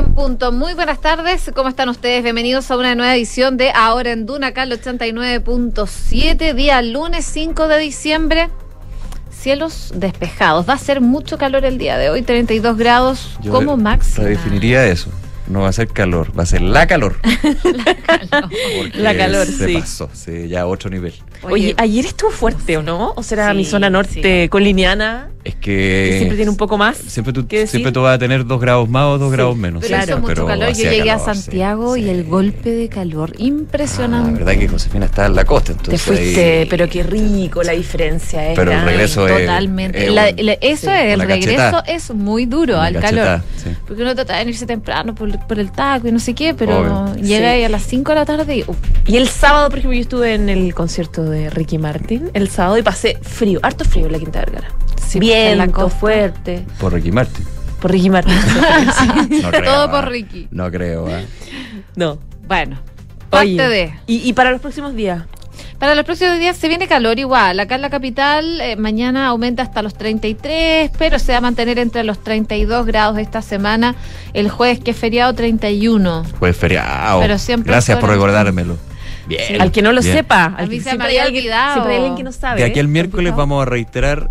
en punto. Muy buenas tardes, ¿cómo están ustedes? Bienvenidos a una nueva edición de Ahora en Duna, acá el 89.7, día lunes 5 de diciembre. Cielos despejados. Va a ser mucho calor el día de hoy, 32 grados Yo como máximo. Redefiniría eso. No va a ser calor, va a ser la calor. Porque La calor, se sí. pasó, sí, ya a otro nivel. Oye, ayer estuvo fuerte, ¿o no? ¿O será Sí, mi zona norte sí. coliniana? Es Que que siempre tiene un poco más. siempre tú, siempre tú vas a tener dos grados más o dos Sí, grados menos. Pero Claro, mucho pero calor. Yo llegué a calor, sí, Santiago y sí. el golpe de calor Ah, impresionante. la verdad que Josefina está en la costa, Te entonces fuiste, ahí- pero qué rico la diferencia. Es Pero el regreso es- Totalmente. es La- un- la- eso sí, es, el regreso es muy duro al calor. sí. Porque uno trata de venirse temprano por, por el taco y no sé qué, pero Obvio. llega Sí. ahí a las 5 de la tarde y uh, Y el sábado, por ejemplo, yo estuve en el concierto de Ricky Martin el sábado y pasé frío, harto frío en la Quinta Vergara. Sí, Viento fuerte. Por Ricky Martin. Por Ricky Martin. No creo, Todo ah. por Ricky. No creo, ah. no. bueno, parte Oye, de. ¿y, y para los próximos días? Para los próximos días se viene calor igual. Acá en la capital eh, mañana aumenta hasta los 33, pero se va a mantener entre los 32 grados esta semana. El jueves que es feriado 31. Fue feriado. Pero siempre Gracias por recordármelo. Bien. al que no lo bien. sepa. A al mí que se me siempre había hay alguien- olvidado. Siempre hay alguien que no sabe. De aquí al ¿eh? miércoles vamos a reiterar,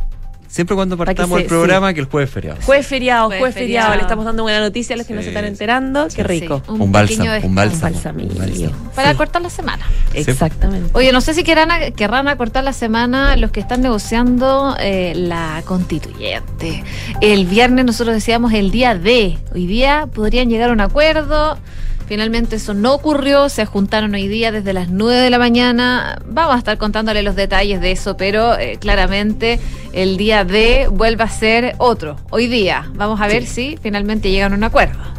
siempre cuando partamos se- el programa, que el jueves es feriado. Jueves feriado, Jueves jueves feriado. feriado. Le estamos dando buena noticia a los que no se están sí. enterando. Qué rico. Sí, Un, un bálsamo, pequeño un bálsamo. Un bálsamo. Para Sí. cortar la semana. Exactamente. Oye, no sé si querrán, querrán acortar la semana los que están negociando eh, la constituyente. El viernes nosotros decíamos el día de. Hoy día podrían llegar a un acuerdo. Finalmente eso no ocurrió, se juntaron hoy día desde las 9 de la mañana. Vamos a estar contándole los detalles de eso, pero eh, claramente el día de vuelve a ser otro. Hoy día vamos a ver si finalmente llegan a un acuerdo.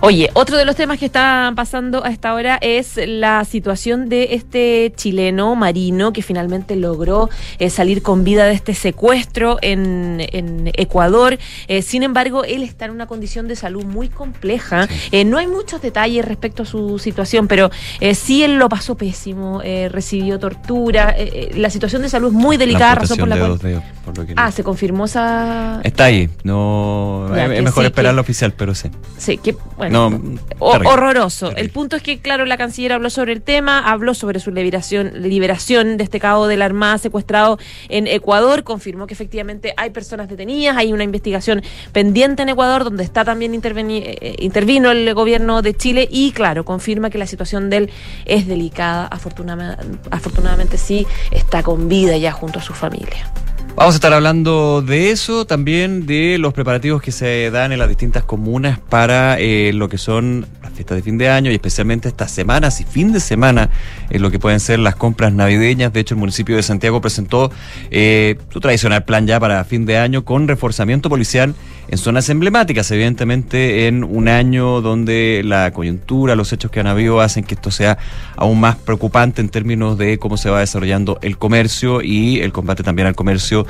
Oye, otro de los temas que están pasando a esta hora es la situación de este chileno marino que finalmente logró eh, salir con vida de este secuestro en, en Ecuador. Eh, sin embargo, él está en una condición de salud muy compleja. Eh, no hay muchos detalles respecto a su situación, pero eh, sí él lo pasó pésimo, recibió tortura. la situación de salud es muy delicada, La razón por la cual... de dos dedos, por lo que Ah, se confirmó esa... Está ahí, no Ya, es, mejor sí, esperar que- la oficial, pero sí. Sí, que bueno. No, horroroso. terrible. El punto es que, claro, la canciller habló sobre el tema, habló sobre su liberación, liberación de este cabo de la Armada secuestrado en Ecuador, confirmó que efectivamente hay personas detenidas, hay una investigación pendiente en Ecuador donde está también interveni- eh, intervino el gobierno de Chile y, claro, confirma que la situación de él es delicada. Afortunadamente, afortunadamente sí, está con vida ya junto a su familia. Vamos a estar hablando de eso, también de los preparativos que se dan en las distintas comunas para eh, lo que son las fiestas de fin de año y especialmente estas semanas y fin de semana en lo que pueden ser las compras navideñas. De hecho, el municipio de Santiago presentó eh, su tradicional plan ya para fin de año con reforzamiento policial en zonas emblemáticas, evidentemente en un año donde la coyuntura, los hechos que han habido hacen que esto sea aún más preocupante en términos de cómo se va desarrollando el comercio y el combate también al comercio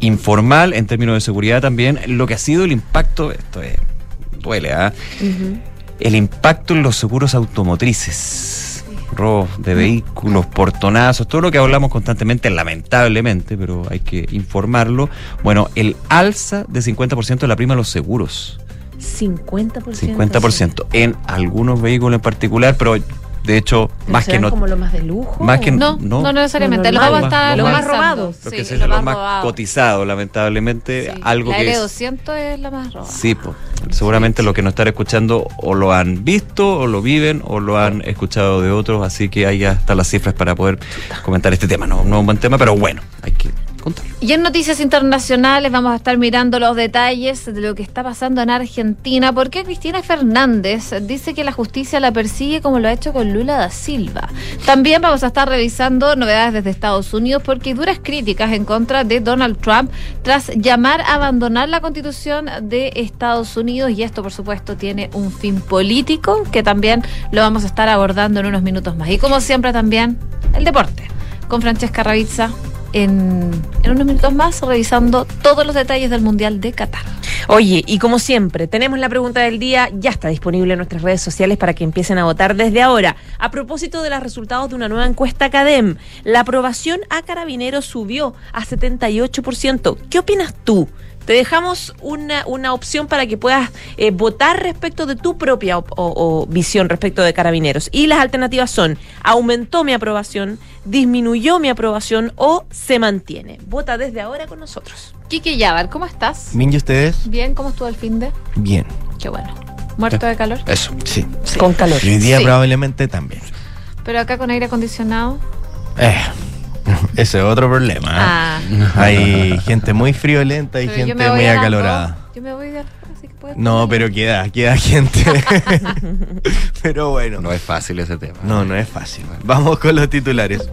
informal, en términos de seguridad también, lo que ha sido el impacto, esto es, duele, ¿ah? el impacto en los seguros automotrices. Robos de vehículos, portonazos, todo lo que hablamos constantemente, lamentablemente, pero hay que informarlo. Bueno, el alza de 50% de la prima de los seguros. 50%. 50% en algunos vehículos en particular, pero de hecho, ¿Pero más que no. como lo más de lujo? Más que No, no. no, necesariamente. Lo Lo estar lo más robado. Sí, que ese es lo más cotizado, lamentablemente. Sí. Algo la que es. L200 es la más robada. Sí, pues. Seguramente los que nos están escuchando o lo han visto, o lo viven, o lo han escuchado de otros, así que ahí ya están las cifras para poder comentar este tema. No, no es un buen tema, pero bueno, hay que Y en noticias internacionales vamos a estar mirando los detalles de lo que está pasando en Argentina, porque Cristina Fernández dice que la justicia la persigue como lo ha hecho con Lula da Silva. También vamos a estar revisando novedades desde Estados Unidos, porque duras críticas en contra de Donald Trump tras llamar a abandonar la constitución de Estados Unidos, y esto por supuesto tiene un fin político que también lo vamos a estar abordando en unos minutos más. Y como siempre también el deporte, con Francesca Ravizza en, unos minutos más revisando todos los detalles del Mundial de Qatar. Oye, y como siempre, tenemos la pregunta del día, ya está disponible en nuestras redes sociales para que empiecen a votar desde ahora. A propósito de los resultados de una nueva encuesta CADEM, la aprobación a Carabineros subió a 78%. ¿Qué opinas tú? Te dejamos una, una opción para que puedas eh, votar respecto de tu propia op- o- o visión respecto de carabineros. Y las alternativas son aumentó mi aprobación, disminuyó mi aprobación o se mantiene. Vota desde ahora con nosotros. Kiki Yabar, ¿cómo estás? Bien, ¿y ustedes? Bien, ¿cómo estuvo el fin de? Bien. Qué bueno. ¿Muerto de calor? Eso. Sí. Con calor. Y hoy día Sí. probablemente también. Pero acá con aire acondicionado. Eh, ese es otro problema. Ah. ¿eh? Hay gente muy friolenta y Pero gente me voy muy acalorada. Yo me voy de así que puedes No, pero queda, queda gente. pero bueno. No es fácil ese tema. No, no es fácil. Vamos con los titulares.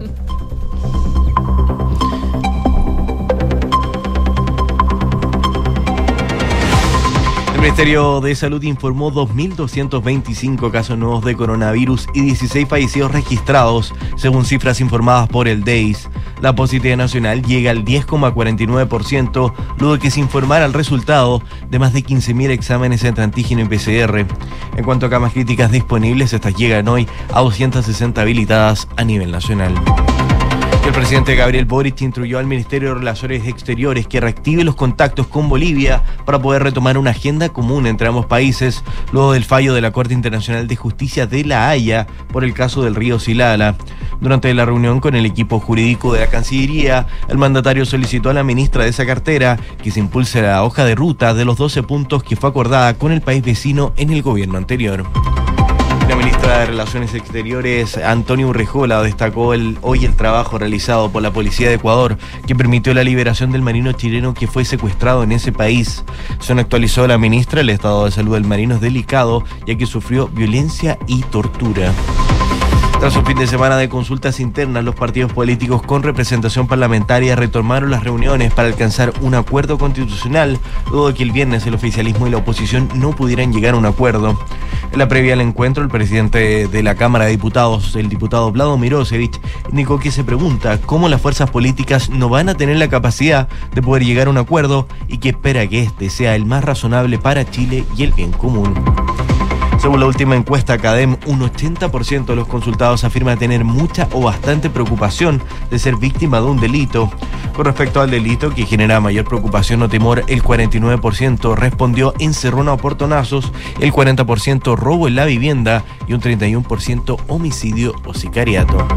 Ministerio de Salud informó 2.225 casos nuevos de coronavirus y 16 fallecidos registrados, según cifras informadas por el DEIS. La positividad nacional llega al 10,49%, luego de que se informara el resultado de más de 15.000 exámenes entre antígeno y PCR. En cuanto a camas críticas disponibles, estas llegan hoy a 260 habilitadas a nivel nacional. El presidente Gabriel Boric instruyó al Ministerio de Relaciones Exteriores que reactive los contactos con Bolivia para poder retomar una agenda común entre ambos países luego del fallo de la Corte Internacional de Justicia de La Haya por el caso del río Silala. Durante la reunión con el equipo jurídico de la Cancillería, el mandatario solicitó a la ministra de esa cartera que se impulse la hoja de ruta de los 12 puntos que fue acordada con el país vecino en el gobierno anterior. La ministra de Relaciones Exteriores, Antonio Urrejola, destacó el, hoy el trabajo realizado por la Policía de Ecuador que permitió la liberación del marino chileno que fue secuestrado en ese país. Según actualizó la ministra, el estado de salud del marino es delicado ya que sufrió violencia y tortura. Tras un fin de semana de consultas internas, los partidos políticos con representación parlamentaria retomaron las reuniones para alcanzar un acuerdo constitucional, luego de que el viernes el oficialismo y la oposición no pudieran llegar a un acuerdo. En la previa al encuentro, el presidente de la Cámara de Diputados, el diputado Vlado Mirosevich, indicó que se pregunta cómo las fuerzas políticas no van a tener la capacidad de poder llegar a un acuerdo y que espera que este sea el más razonable para Chile y el bien común. Según la última encuesta Academ, un 80% de los consultados afirma tener mucha o bastante preocupación de ser víctima de un delito. Con respecto al delito que genera mayor preocupación o temor, el 49% respondió encerrón a portonazos, el 40% robo en la vivienda y un 31% homicidio o sicariato.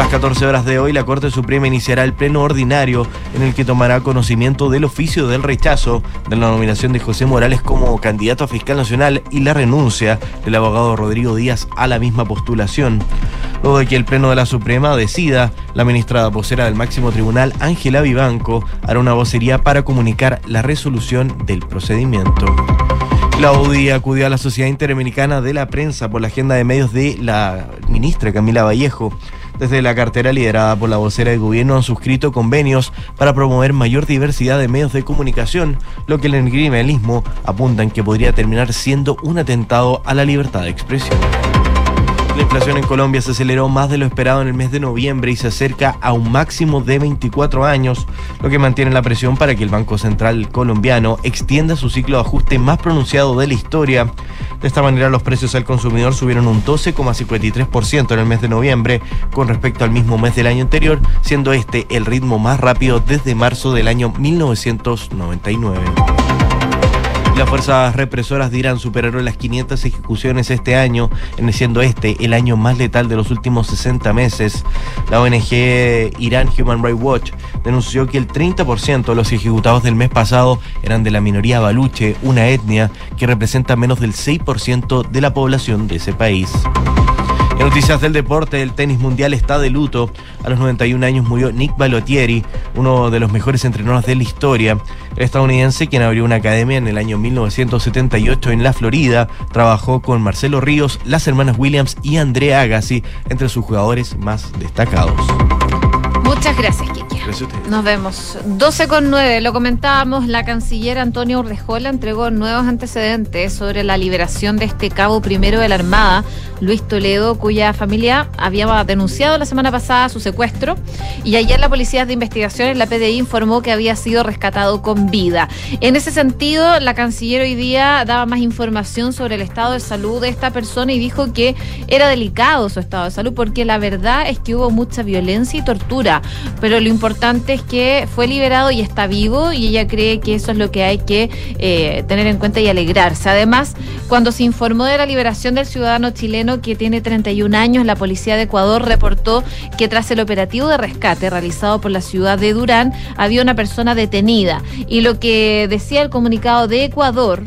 Las 14 horas de hoy, la Corte Suprema iniciará el pleno ordinario en el que tomará conocimiento del oficio del rechazo de la nominación de José Morales como candidato a fiscal nacional y la renuncia del abogado Rodrigo Díaz a la misma postulación. Luego de que el pleno de la Suprema decida, la ministra vocera del máximo tribunal, Ángela Vivanco, hará una vocería para comunicar la resolución del procedimiento. La UDI acudió a la Sociedad Interamericana de la Prensa por la agenda de medios de la ministra Camila Vallejo. Desde la cartera liderada por la vocera de gobierno han suscrito convenios para promover mayor diversidad de medios de comunicación, lo que el criminalismo apuntan que podría terminar siendo un atentado a la libertad de expresión. La inflación en Colombia se aceleró más de lo esperado en el mes de noviembre y se acerca a un máximo de 24 años, lo que mantiene la presión para que el Banco Central colombiano extienda su ciclo de ajuste más pronunciado de la historia. De esta manera, los precios al consumidor subieron un 12,53% en el mes de noviembre con respecto al mismo mes del año anterior, siendo este el ritmo más rápido desde marzo del año 1999. Las fuerzas represoras de Irán superaron las 500 ejecuciones este año, siendo este el año más letal de los últimos 60 meses. La ONG Iran Human Rights Watch denunció que el 30% de los ejecutados del mes pasado eran de la minoría baluche, una etnia que representa menos del 6% de la población de ese país. En noticias del deporte, el tenis mundial está de luto. A los 91 años murió Nick Balotieri, uno de los mejores entrenadores de la historia. El estadounidense, quien abrió una academia en el año 1978 en la Florida, trabajó con Marcelo Ríos, las hermanas Williams y Andrea Agassi, entre sus jugadores más destacados. Muchas gracias. Nos vemos. 12 con 9. Lo comentábamos, la canciller Antonia Urrejola entregó nuevos antecedentes sobre la liberación de este cabo primero de la Armada, Luis Toledo, cuya familia había denunciado la semana pasada su secuestro. Y ayer la Policía de Investigaciones, la PDI, informó que había sido rescatado con vida. En ese sentido, la canciller hoy día daba más información sobre el estado de salud de esta persona y dijo que era delicado su estado de salud porque la verdad es que hubo mucha violencia y tortura. Pero lo importante es que fue liberado y está vivo y ella cree que eso es lo que hay que eh, tener en cuenta y alegrarse. Además, cuando se informó de la liberación del ciudadano chileno que tiene 31 años, la policía de Ecuador reportó que tras el operativo de rescate realizado por la ciudad de Durán, había una persona detenida. Y lo que decía el comunicado de Ecuador,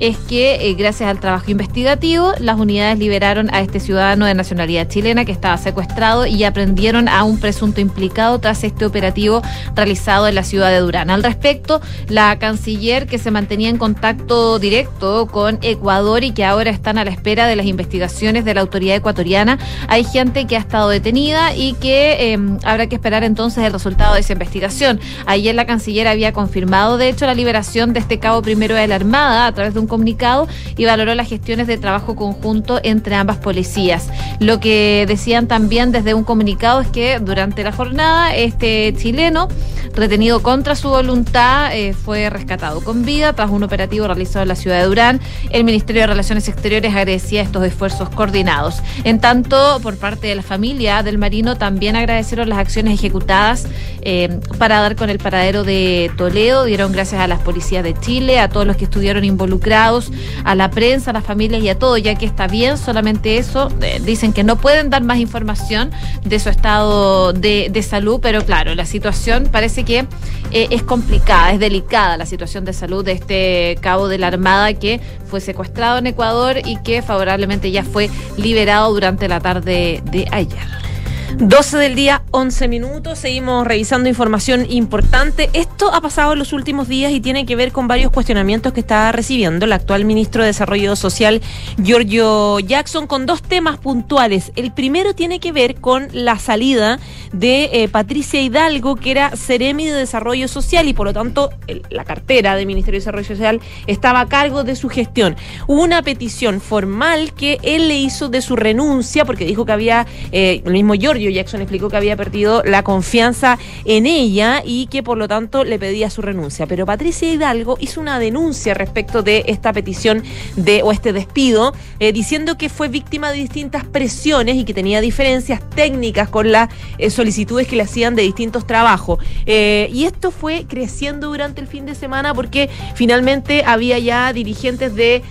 es que eh, gracias al trabajo investigativo las unidades liberaron a este ciudadano de nacionalidad chilena que estaba secuestrado y aprendieron a un presunto implicado tras este operativo realizado en la ciudad de Durán. Al respecto, la canciller que se mantenía en contacto directo con Ecuador y que ahora están a la espera de las investigaciones de la autoridad ecuatoriana, hay gente que ha estado detenida y que em, habrá que esperar entonces el resultado de esa investigación. Ayer la canciller había confirmado, de hecho, la liberación de este cabo primero de la Armada a través de un comunicado y valoró las gestiones de trabajo conjunto entre ambas policías. Lo que decían también desde un comunicado es que durante la jornada este chileno, retenido contra su voluntad, eh, fue rescatado con vida tras un operativo realizado en la ciudad de Durán. El Ministerio de Relaciones Exteriores agradecía estos esfuerzos coordinados. En tanto, por parte de la familia del marino también agradecieron las acciones ejecutadas eh, para dar con el paradero de Toledo. Dieron gracias a las policías de Chile, a todos los que estuvieron involucrados a la prensa, a las familias y a todo, ya que está bien, solamente eso. Eh, dicen que no pueden dar más información de su estado de, salud, pero claro, la situación parece que eh, es complicada, es delicada la situación de salud de este cabo de la Armada que fue secuestrado en Ecuador y que favorablemente ya fue liberado durante la tarde de ayer. 12 del día, 11 minutos. Seguimos revisando información importante. Esto ha pasado en los últimos días y tiene que ver con varios cuestionamientos que está recibiendo el actual ministro de Desarrollo Social, Giorgio Jackson, con dos temas puntuales. El primero tiene que ver con la salida de eh, Patricia Hidalgo, que era Ceremi de Desarrollo Social y por lo tanto la cartera del Ministerio de Desarrollo Social estaba a cargo de su gestión. Una petición formal que él le hizo de su renuncia porque dijo que había, eh, el mismo Giorgio Jackson explicó que había perdido la confianza en ella y que por lo tanto le pedía su renuncia. Pero Patricia Hidalgo hizo una denuncia respecto de esta petición de o este despido, eh, diciendo que fue víctima de distintas presiones y que tenía diferencias técnicas con las eh, solicitudes que le hacían de distintos trabajos. Eh, y esto fue creciendo durante el fin de semana porque finalmente había ya dirigentes de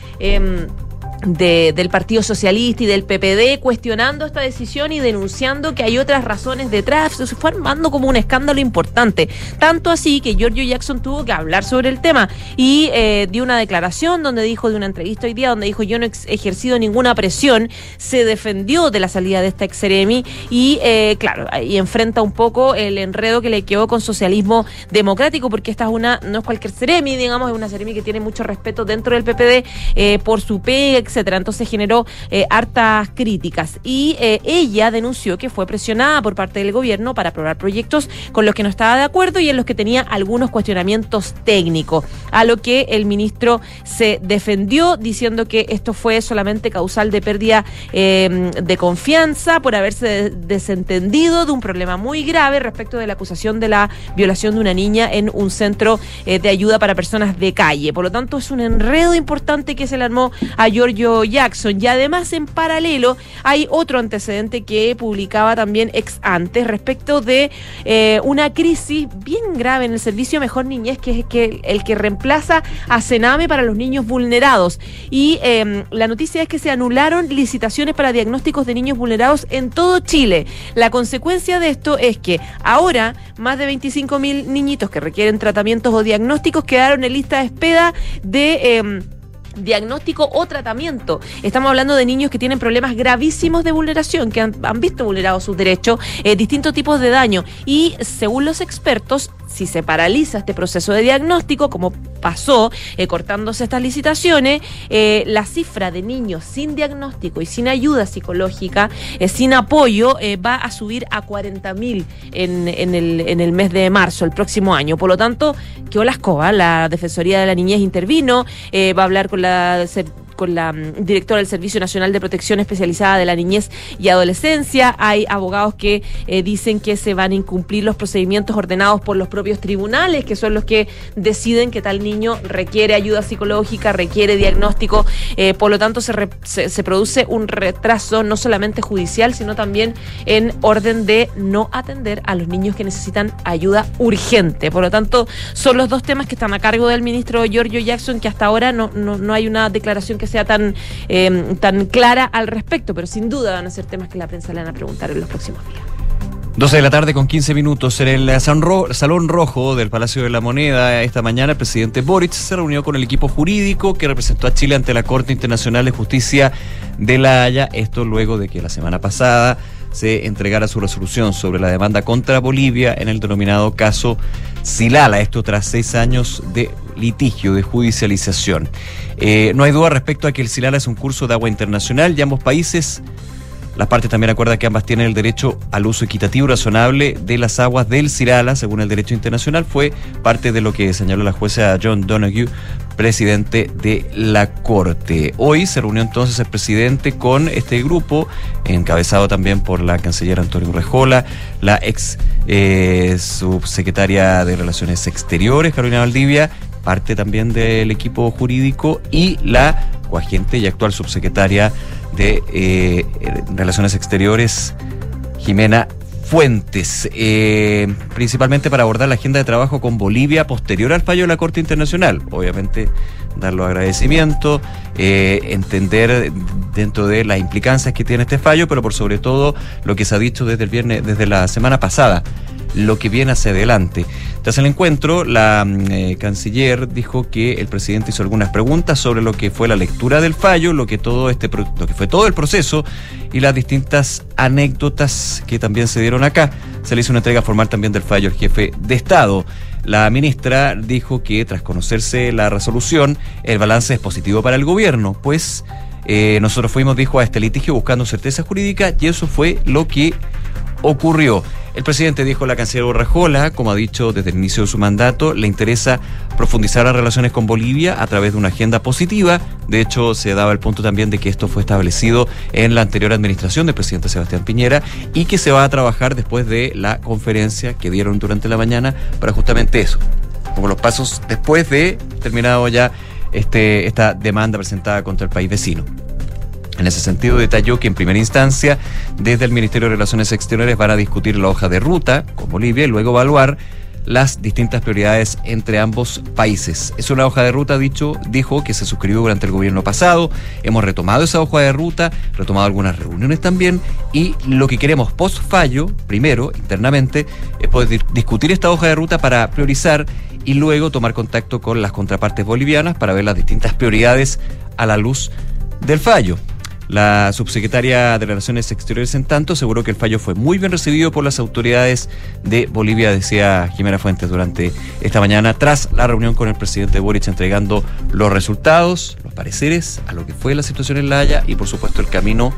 em, del Partido Socialista y del PPD cuestionando esta decisión y denunciando que hay otras razones detrás. Se fue armando como un escándalo importante. Tanto así que Giorgio Jackson tuvo que hablar sobre el tema y eh, dio una declaración donde dijo, de una entrevista hoy día, donde dijo yo no he ejercido ninguna presión, se defendió de la salida de esta exeremi y eh, claro, ahí enfrenta un poco el enredo que le quedó con socialismo democrático, porque esta es una, no es cualquier seremi, digamos, es una seremi que tiene mucho respeto dentro del PPD eh, por su PEG, etcétera. Entonces generó eh, hartas críticas. Y eh, ella denunció que fue presionada por parte del gobierno para aprobar proyectos con los que no estaba de acuerdo y en los que tenía algunos cuestionamientos técnicos. A lo que el ministro se defendió diciendo que esto fue solamente causal de pérdida em, de confianza por haberse desentendido de un problema muy grave respecto de la acusación de la violación de una niña en un centro eh, de ayuda para personas de calle. Por lo tanto, es un enredo importante que se le armó a Giorgio Jackson. Y además, en paralelo, hay otro antecedente que publicaba también ex antes respecto de eh, una crisis bien grave en el servicio Mejor Niñez, que es que el que reemplaza a Sename para los niños vulnerados. Y em, la noticia es que se anularon licitaciones para diagnósticos de niños vulnerados en todo Chile. La consecuencia de esto es que ahora más de 25 mil niñitos que requieren tratamientos o diagnósticos quedaron en lista de espera de... Em, diagnóstico o tratamiento. Estamos hablando de niños que tienen problemas gravísimos de vulneración, que han, visto vulnerados sus derechos, eh, distintos tipos de daño. Y según los expertos, si se paraliza este proceso de diagnóstico, como pasó eh, cortándose estas licitaciones, eh, la cifra de niños sin diagnóstico y sin ayuda psicológica, sin apoyo, va a subir a 40.000 en, en, el, mes de marzo, el próximo año. Por lo tanto, que la la Defensoría de la Niñez intervino, va a hablar con la con la mm, directora del Servicio Nacional de Protección Especializada de la Niñez y Adolescencia. Hay abogados que eh, dicen que se van a incumplir los procedimientos ordenados por los propios tribunales, que son los que deciden que tal niño requiere ayuda psicológica, requiere diagnóstico. Eh, por lo tanto, se, se, se produce un retraso no solamente judicial, sino también en orden de no atender a los niños que necesitan ayuda urgente. Por lo tanto, son los dos temas que están a cargo del ministro Giorgio Jackson, que hasta ahora no, no, no hay una declaración que sea tan, eh, tan clara al respecto, pero sin duda van a ser temas que la prensa le van a preguntar en los próximos días. 12 de la tarde con 15 minutos en el Salón Rojo del Palacio de la Moneda. Esta mañana el presidente Boric se reunió con el equipo jurídico que representó a Chile ante la Corte Internacional de Justicia de La Haya. Esto luego de que la semana pasada se entregara su resolución sobre la demanda contra Bolivia en el denominado caso Silala. Esto tras seis años de litigio, de judicialización. Eh, no hay duda respecto a que el Silala es un curso de agua internacional y ambos países las partes también acuerdan que ambas tienen el derecho al uso equitativo y razonable de las aguas del Cirala, según el derecho internacional. Fue parte de lo que señaló la jueza John Donoghue, presidente de la Corte. Hoy se reunió entonces el presidente con este grupo, encabezado también por la canciller Antonio Rejola, la ex eh, subsecretaria de Relaciones Exteriores, Carolina Valdivia, parte también del equipo jurídico, y la coagente y actual subsecretaria de eh, Relaciones Exteriores, Jimena Fuentes, eh, principalmente para abordar la agenda de trabajo con Bolivia posterior al fallo de la Corte Internacional. Obviamente, dar los agradecimientos, eh, entender dentro de las implicancias que tiene este fallo, pero por sobre todo lo que se ha dicho desde el viernes, desde la semana pasada, lo que viene hacia adelante. Tras el encuentro, la eh, canciller dijo que el presidente hizo algunas preguntas sobre lo que fue la lectura del fallo, lo que todo este lo que fue todo el proceso y las distintas anécdotas que también se dieron acá. Se le hizo una entrega formal también del fallo al jefe de Estado. La ministra dijo que tras conocerse la resolución, el balance es positivo para el gobierno, pues eh, nosotros fuimos, dijo, a este litigio buscando certeza jurídica y eso fue lo que ocurrió. El presidente dijo la canciller Borrajola, como ha dicho desde el inicio de su mandato, le interesa profundizar las relaciones con Bolivia a través de una agenda positiva. De hecho, se daba el punto también de que esto fue establecido en la anterior administración del presidente Sebastián Piñera y que se va a trabajar después de la conferencia que dieron durante la mañana para justamente eso, como los pasos después de terminado ya este, esta demanda presentada contra el país vecino. En ese sentido, detalló que en primera instancia, desde el Ministerio de Relaciones Exteriores van a discutir la hoja de ruta con Bolivia y luego evaluar las distintas prioridades entre ambos países. Es una hoja de ruta, dicho, dijo que se suscribió durante el gobierno pasado. Hemos retomado esa hoja de ruta, retomado algunas reuniones también, y lo que queremos post fallo, primero, internamente, es poder discutir esta hoja de ruta para priorizar y luego tomar contacto con las contrapartes bolivianas para ver las distintas prioridades a la luz del fallo. La subsecretaria de Relaciones Exteriores, en tanto, aseguró que el fallo fue muy bien recibido por las autoridades de Bolivia, decía Jimena Fuentes durante esta mañana, tras la reunión con el presidente Boric entregando los resultados, los pareceres a lo que fue la situación en La Haya y, por supuesto, el camino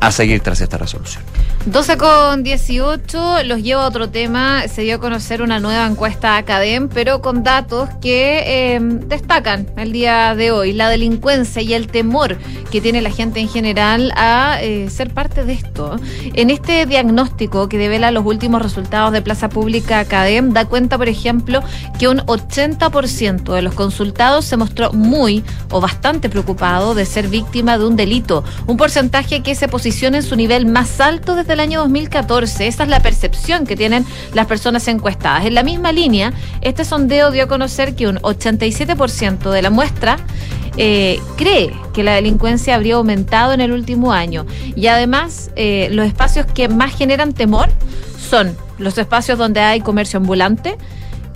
a seguir tras esta resolución. 12 con 18, los llevo a otro tema. Se dio a conocer una nueva encuesta Academ, pero con datos que eh, destacan el día de hoy. La delincuencia y el temor que tiene la gente en general a eh, ser parte de esto. En este diagnóstico que devela los últimos resultados de Plaza Pública Academ, da cuenta, por ejemplo, que un 80% de los consultados se mostró muy o bastante preocupado de ser víctima de un delito. Un porcentaje que se posiciona en su nivel más alto desde el año 2014. Esa es la percepción que tienen las personas encuestadas. En la misma línea, este sondeo dio a conocer que un 87% de la muestra eh, cree que la delincuencia habría aumentado en el último año. Y además, eh, los espacios que más generan temor son los espacios donde hay comercio ambulante,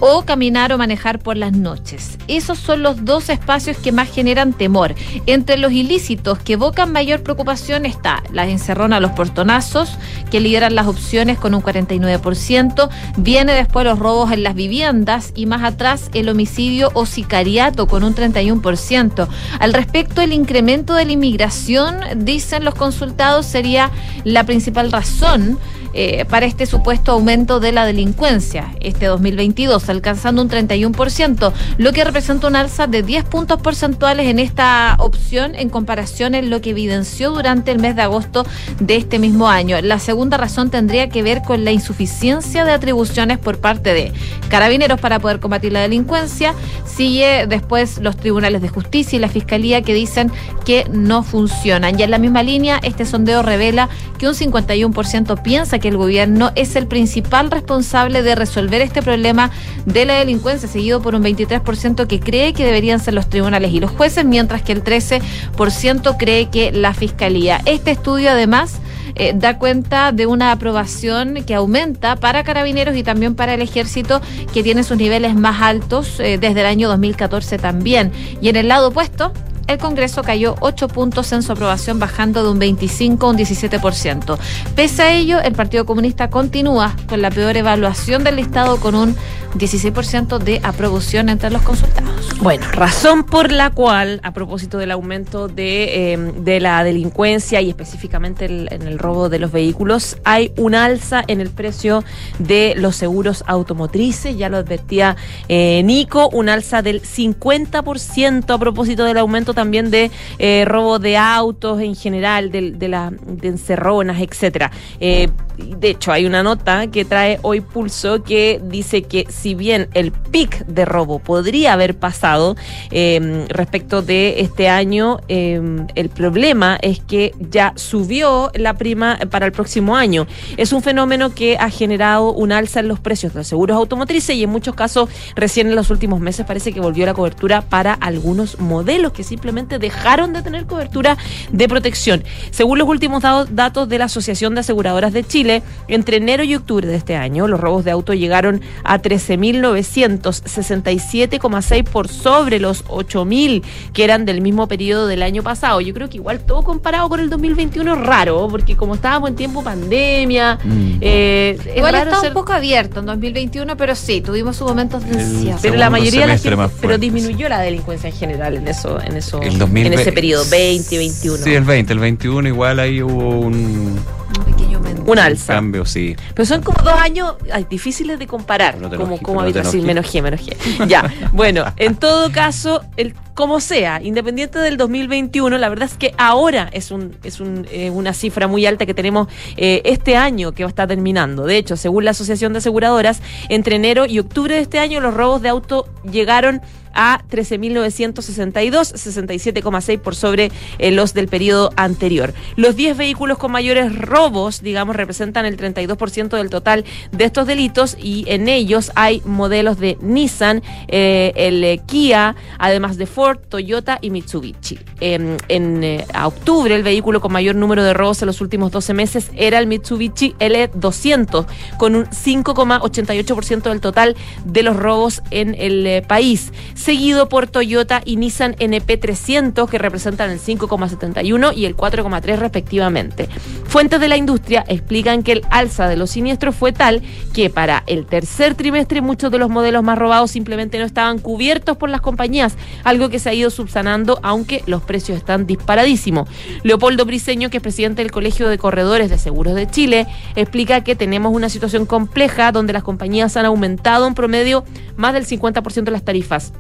o caminar o manejar por las noches. Esos son los dos espacios que más generan temor. Entre los ilícitos que evocan mayor preocupación está la encerrona a los portonazos, que lideran las opciones con un 49%, viene después los robos en las viviendas y más atrás el homicidio o sicariato con un 31%. Al respecto, el incremento de la inmigración, dicen los consultados, sería la principal razón eh, para este supuesto aumento de la delincuencia este 2022, alcanzando un 31%, lo que representa un alza de 10 puntos porcentuales en esta opción en comparación en lo que evidenció durante el mes de agosto de este mismo año. La segunda razón tendría que ver con la insuficiencia de atribuciones por parte de carabineros para poder combatir la delincuencia. Sigue después los tribunales de justicia y la fiscalía que dicen que no funcionan. Y en la misma línea, este sondeo revela que un 51% piensa que el gobierno es el principal responsable de resolver este problema de la delincuencia, seguido por un 23% que cree que deberían ser los tribunales y los jueces, mientras que el 13% cree que la fiscalía. Este estudio además eh, da cuenta de una aprobación que aumenta para carabineros y también para el ejército, que tiene sus niveles más altos eh, desde el año 2014 también. Y en el lado opuesto, el Congreso cayó 8 puntos en su aprobación, bajando de un 25 a un 17%. Pese a ello, el Partido Comunista continúa con la peor evaluación del listado, con un 16% de aprobación entre los consultados. Bueno, razón por la cual, a propósito del aumento de, eh, la delincuencia y específicamente en el robo de los vehículos, hay un alza en el precio de los seguros automotrices. Ya lo advertía eh, Nico, un alza del 50% a propósito del aumento también de eh, robo de autos en general, de, de, la, de encerronas, etcétera. Eh, de hecho, hay una nota que trae hoy Pulso que dice que si bien el pic de robo podría haber pasado eh, respecto de este año, eh, el problema es que ya subió la prima para el próximo año. Es un fenómeno que ha generado un alza en los precios de los seguros automotrices y en muchos casos recién en los últimos meses parece que volvió la cobertura para algunos modelos que simplemente dejaron de tener cobertura de protección. Según los últimos datos de la Asociación de Aseguradoras de Chile, entre enero y octubre de este año, los robos de auto llegaron a 13.967,6 por sobre los 8.000 que eran del mismo periodo del año pasado. Yo creo que igual todo comparado con el 2021 es raro, porque como estábamos en tiempo pandemia, mm. eh, igual está ser... un poco abierto en 2021, pero sí, tuvimos sus momentos de encierro. Pero la mayoría de la gente, pero disminuyó la delincuencia en general en eso, en eso, en ese periodo, 20, 21. Sí, el 20, el 21 igual ahí hubo un un pequeño aumento. Un alza. Cambio, sí. Pero son como dos años ay, difíciles de comparar. No como como no habitual. Sí, menos G, menos G. Ya. Bueno, en todo caso, el, como sea, independiente del 2021, la verdad es que ahora es, un, es un, eh, una cifra muy alta que tenemos eh, este año que va a estar terminando. De hecho, según la Asociación de Aseguradoras, entre enero y octubre de este año los robos de auto llegaron a 13.962, 67,6 por sobre eh, los del periodo anterior. Los 10 vehículos con mayores robos, digamos, representan el 32% del total de estos delitos y en ellos hay modelos de Nissan, eh, el eh, Kia, además de Ford, Toyota y Mitsubishi. En, en eh, octubre, el vehículo con mayor número de robos en los últimos 12 meses era el Mitsubishi L200, con un 5,88% del total de los robos en el país seguido por Toyota y Nissan NP300, que representan el 5,71 y el 4,3 respectivamente. Fuentes de la industria explican que el alza de los siniestros fue tal que para el tercer trimestre muchos de los modelos más robados simplemente no estaban cubiertos por las compañías, algo que se ha ido subsanando aunque los precios están disparadísimos. Leopoldo Briseño, que es presidente del Colegio de Corredores de Seguros de Chile, explica que tenemos una situación compleja donde las compañías han aumentado en promedio más del 50% de las tarifas.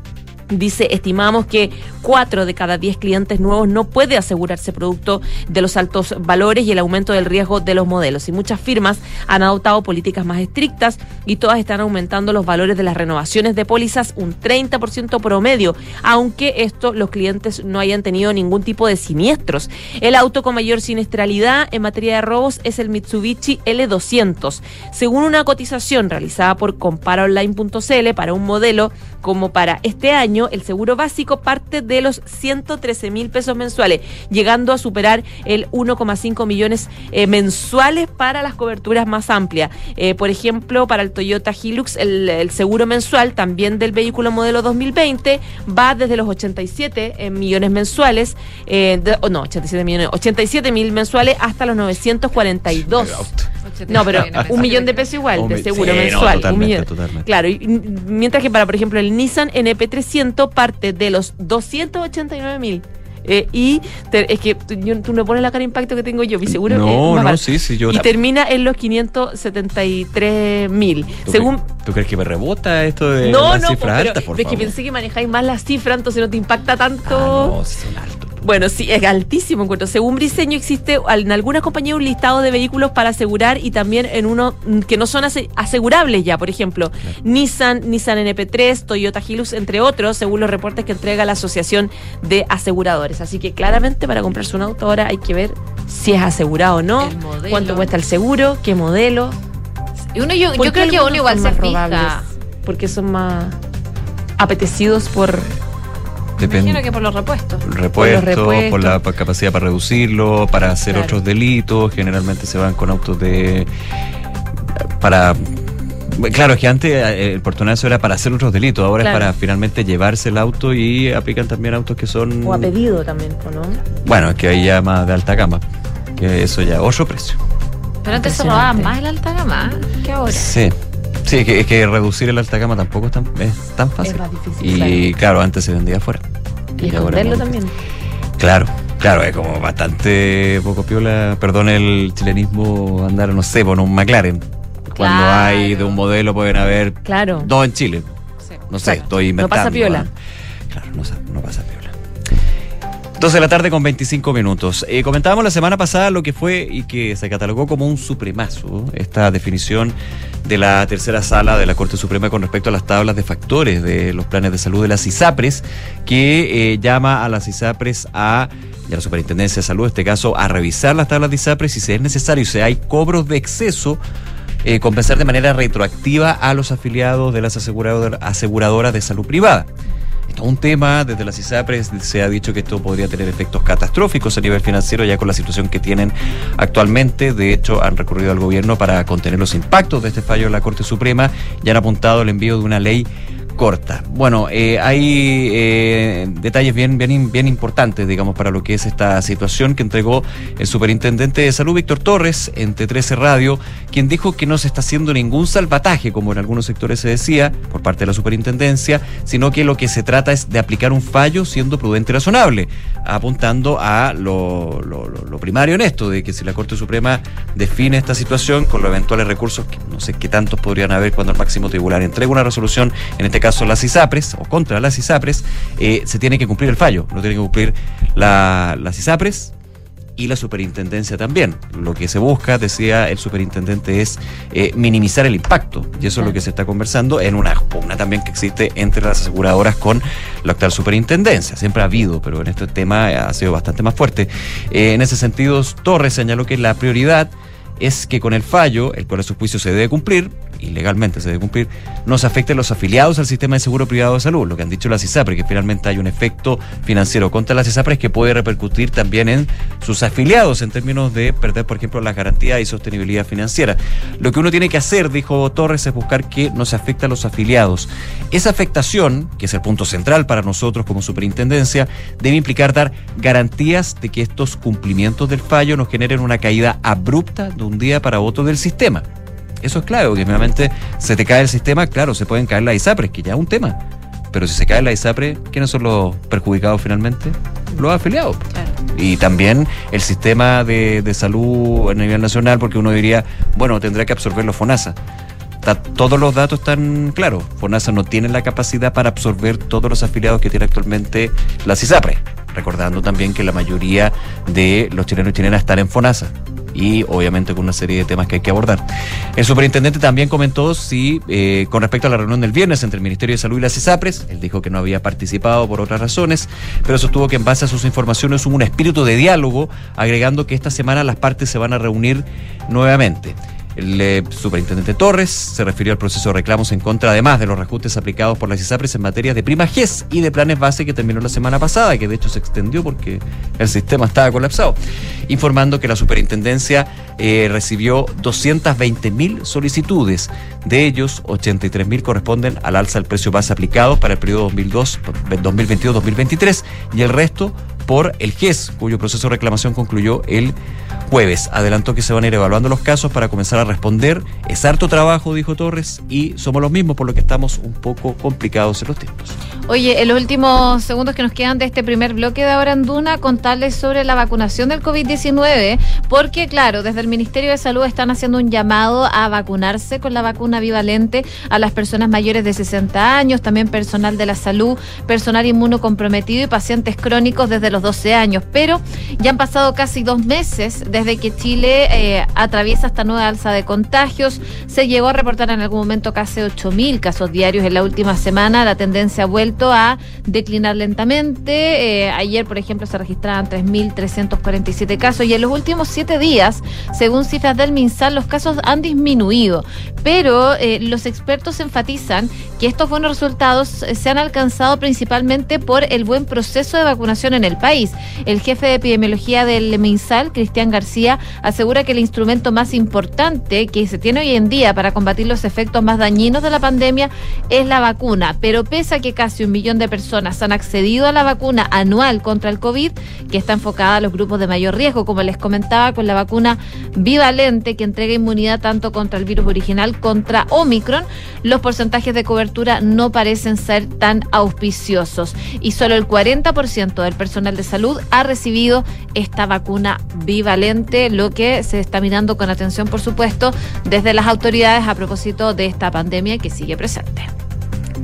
Dice, estimamos que 4 de cada 10 clientes nuevos no puede asegurarse producto de los altos valores y el aumento del riesgo de los modelos. Y muchas firmas han adoptado políticas más estrictas y todas están aumentando los valores de las renovaciones de pólizas un 30% promedio, aunque esto los clientes no hayan tenido ningún tipo de siniestros. El auto con mayor siniestralidad en materia de robos es el Mitsubishi L200. Según una cotización realizada por comparaonline.cl para un modelo como para este año, el seguro básico parte de los 113 mil pesos mensuales, llegando a superar el 1,5 millones eh, mensuales para las coberturas más amplias. Eh, por ejemplo, para el Toyota Hilux, el, seguro mensual también del vehículo modelo 2020 va desde los 87 eh, millones mensuales, de, oh, no, 87 millones, 87 mil mensuales hasta los 942. No, pero un millón de pesos igual, de seguro Sí, no, mensual. un millón. totalmente. Claro, y, mientras que para, por ejemplo, el Nissan NP300 parte de los 289 mil. Eh, y te- es que tú, yo- tú no pones la cara de impacto que tengo yo, mi seguro No, es no, sí, sí, yo Y termina en los 573 mil. ¿Tú Según. cre- ¿Tú crees que me rebota esto de No, las no, cifras pero altas, por es que favor? pensé que manejáis más las cifras, entonces no te impacta tanto. Ah, no, son altos. Bueno, sí, es altísimo encuentro. Según Briseño existe en algunas compañías un listado de vehículos para asegurar y también en uno que no son ase- asegurables ya, por ejemplo, Nissan, Nissan NP3, Toyota Hilux, entre otros, según los reportes que entrega la Asociación de Aseguradores. Así que claramente para comprarse un auto ahora hay que ver si es asegurado o no, cuánto cuesta el seguro, qué modelo. Y uno, yo, ¿Por yo qué creo que uno igual se fija. Porque son más apetecidos por... Depende. imagino que por los repuestos. repuesto, por, repuestos. la pa- capacidad para reducirlo, para hacer Claro. otros delitos. Generalmente se van con autos de. para. Claro, es que antes eh, el portonazo era para hacer otros delitos, ahora Claro. es para finalmente llevarse el auto y aplican también autos que son. O a pedido también, ¿o ¿no? Bueno, es que hay ya más de alta gama. Que eso ya, otro precio. Pero antes se robaban más el alta gama ¿eh? que ahora. Sí. Sí, es que, es que reducir el alta gama tampoco es tan, es tan fácil. Es más difícil, y claro. antes se vendía afuera. Y esconderlo más también. Claro, claro, es como bastante poco piola, perdón el chilenismo, andar, no sé, por un McLaren. Cuando hay de un modelo pueden haber Claro. dos en Chile. Sí. No sé, estoy No inventando. pasa piola. ¿eh? Claro, no, sa- no pasa piola. 12 de la tarde con 25 minutos. Eh, comentábamos la semana pasada lo que fue y que se catalogó como un supremazo, esta definición de la tercera sala de la Corte Suprema con respecto a las tablas de factores de los planes de salud de las ISAPRES, que eh, llama a las ISAPRES a, y a la Superintendencia de Salud, en este caso, a revisar las tablas de ISAPRES si es necesario, si hay cobros de exceso, eh, compensar de manera retroactiva a los afiliados de las asegurador- aseguradoras de salud privada. Esto es un tema, desde las ISAPRES se ha dicho que esto podría tener efectos catastróficos a nivel financiero ya con la situación que tienen actualmente. De hecho, han recurrido al gobierno para contener los impactos de este fallo de la Corte Suprema y han apuntado el envío de una ley corta. Bueno, eh, hay eh, detalles bien, bien, bien importantes, digamos, para lo que es esta situación que entregó el superintendente de salud, Víctor Torres, en T13 Radio, quien dijo que no se está haciendo ningún salvataje, como en algunos sectores se decía, por parte de la superintendencia, sino que lo que se trata es de aplicar un fallo siendo prudente y razonable, apuntando a lo, primario en esto, de que si la Corte Suprema define esta situación con los eventuales recursos, que no sé qué tantos podrían haber cuando el máximo tribunal entrega una resolución, en este caso las ISAPRES, o contra las ISAPRES, eh, se tiene que cumplir el fallo, lo tiene que cumplir la- las ISAPRES y la superintendencia también. Lo que se busca, decía el superintendente, es eh, minimizar el impacto. Y eso es lo que se está conversando en una pugna también que existe entre las aseguradoras con la actual superintendencia. Siempre ha habido, pero en este tema ha sido bastante más fuerte. Eh, en ese sentido, Torres señaló que la prioridad es que con el fallo, el cual a su juicio se debe cumplir, y legalmente se debe cumplir, no se afecten los afiliados al sistema de seguro privado de salud, lo que han dicho las ISAPRES, que finalmente hay un efecto financiero contra las ISAPRES que puede repercutir también en sus afiliados en términos de perder, por ejemplo, las garantías y sostenibilidad financiera. Lo que uno tiene que hacer, dijo Torres, es buscar que no se afecte a los afiliados. Esa afectación, que es el punto central para nosotros como superintendencia, debe implicar dar garantías de que estos cumplimientos del fallo nos generen una caída abrupta de un día para otro del sistema. Eso es clave, porque finalmente se te cae el sistema, claro, se pueden caer las ISAPRES, que ya es un tema. Pero si se cae la ISAPRE, ¿quiénes son los perjudicados finalmente? Los afiliados. Claro. Y también el sistema de, de salud a nivel nacional, porque uno diría, bueno, tendrá que absorberlo FONASA. Está- todos los datos están claros. FONASA no tiene la capacidad para absorber todos los afiliados que tiene actualmente la CISAPRE. Recordando también que la mayoría de los chilenos y chilenas están en FONASA. Y obviamente con una serie de temas que hay que abordar. El superintendente también comentó si, eh, con respecto a la reunión del viernes entre el Ministerio de Salud y las CISAPRES, él dijo que no había participado por otras razones, pero sostuvo que en base a sus informaciones hubo un espíritu de diálogo, agregando que esta semana las partes se van a reunir nuevamente. El eh, superintendente Torres se refirió al proceso de reclamos en contra, además de los reajustes aplicados por las ISAPRES en materia de prima GES y de planes base que terminó la semana pasada, que de hecho se extendió porque el sistema estaba colapsado, informando que la superintendencia eh, recibió 220 mil solicitudes. De ellos, 83 mil corresponden al alza del precio base aplicado para el periodo 2002 2022-2023 y el resto por el GES, cuyo proceso de reclamación concluyó el jueves. Adelantó que se van a ir evaluando los casos para comenzar a responder. Es harto trabajo, dijo Torres, y somos los mismos, por lo que estamos un poco complicados en los tiempos. Oye, en los últimos segundos que nos quedan de este primer bloque de ahora en Duna, contarles sobre la vacunación del COVID-19, porque claro, desde el Ministerio de Salud están haciendo un llamado a vacunarse con la vacuna bivalente a las personas mayores de 60 años, también personal de la salud, personal inmunocomprometido y pacientes crónicos desde los 12 años. Pero ya han pasado casi dos meses desde que Chile eh, atraviesa esta nueva alza de contagios. Se llegó a reportar en algún momento casi 8.000 casos diarios en la última semana. La tendencia ha vuelto a declinar lentamente. Eh, ayer, por ejemplo, se registraban 3.347 casos y en los últimos siete días, según cifras del MinSal, los casos han disminuido. Pero eh, los expertos enfatizan que estos buenos resultados se han alcanzado principalmente por el buen proceso de vacunación en el país. El jefe de epidemiología del MinSal, Cristian García, asegura que el instrumento más importante que se tiene hoy en día para combatir los efectos más dañinos de la pandemia es la vacuna. Pero pese a que casi un millón de personas han accedido a la vacuna anual contra el COVID, que está enfocada a los grupos de mayor riesgo, como les comentaba, con la vacuna bivalente que entrega inmunidad tanto contra el virus original contra Omicron, los porcentajes de cobertura no parecen ser tan auspiciosos y solo el 40% del personal de salud ha recibido esta vacuna bivalente, lo que se está mirando con atención, por supuesto, desde las autoridades a propósito de esta pandemia que sigue presente.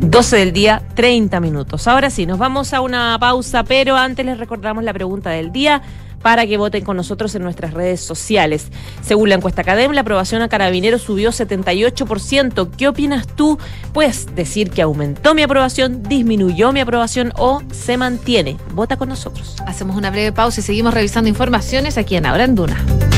12 del día, 30 minutos. Ahora sí, nos vamos a una pausa, pero antes les recordamos la pregunta del día para que voten con nosotros en nuestras redes sociales. Según la encuesta Academ, la aprobación a Carabineros subió 78%. ¿Qué opinas tú? Puedes decir que aumentó mi aprobación, disminuyó mi aprobación o se mantiene. Vota con nosotros. Hacemos una breve pausa y seguimos revisando informaciones aquí en Ahora en Duna.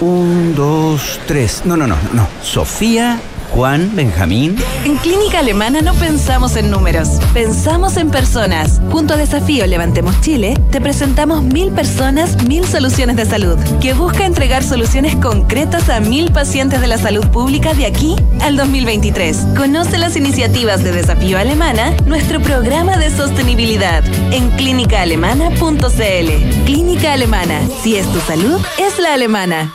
Un, dos, tres. No, no, no, no. Sofía, Juan, Benjamín. En Clínica Alemana no pensamos en números, pensamos en personas. Junto a Desafío Levantemos Chile, te presentamos mil personas, mil soluciones de salud, que busca entregar soluciones concretas a mil pacientes de la salud pública de aquí al 2023. Conoce las iniciativas de Desafío Alemana, nuestro programa de sostenibilidad, en clínicaalemana.cl. Clínica Alemana, si es tu salud, es la alemana.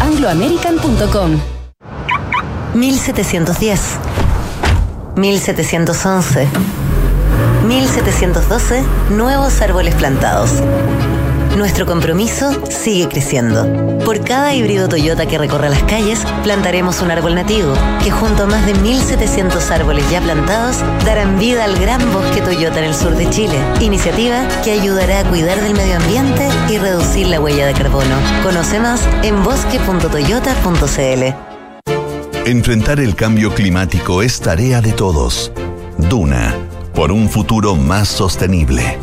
angloamerican.com. 1710. 1711. 1712. Nuevos árboles plantados. Nuestro compromiso sigue creciendo. Por cada híbrido Toyota que recorra las calles, plantaremos un árbol nativo, que junto a más de 1.700 árboles ya plantados, darán vida al gran bosque Toyota en el sur de Chile. Iniciativa que ayudará a cuidar del medio ambiente y reducir la huella de carbono. Conoce más en bosque.toyota.cl. Enfrentar el cambio climático es tarea de todos. Duna, por un futuro más sostenible.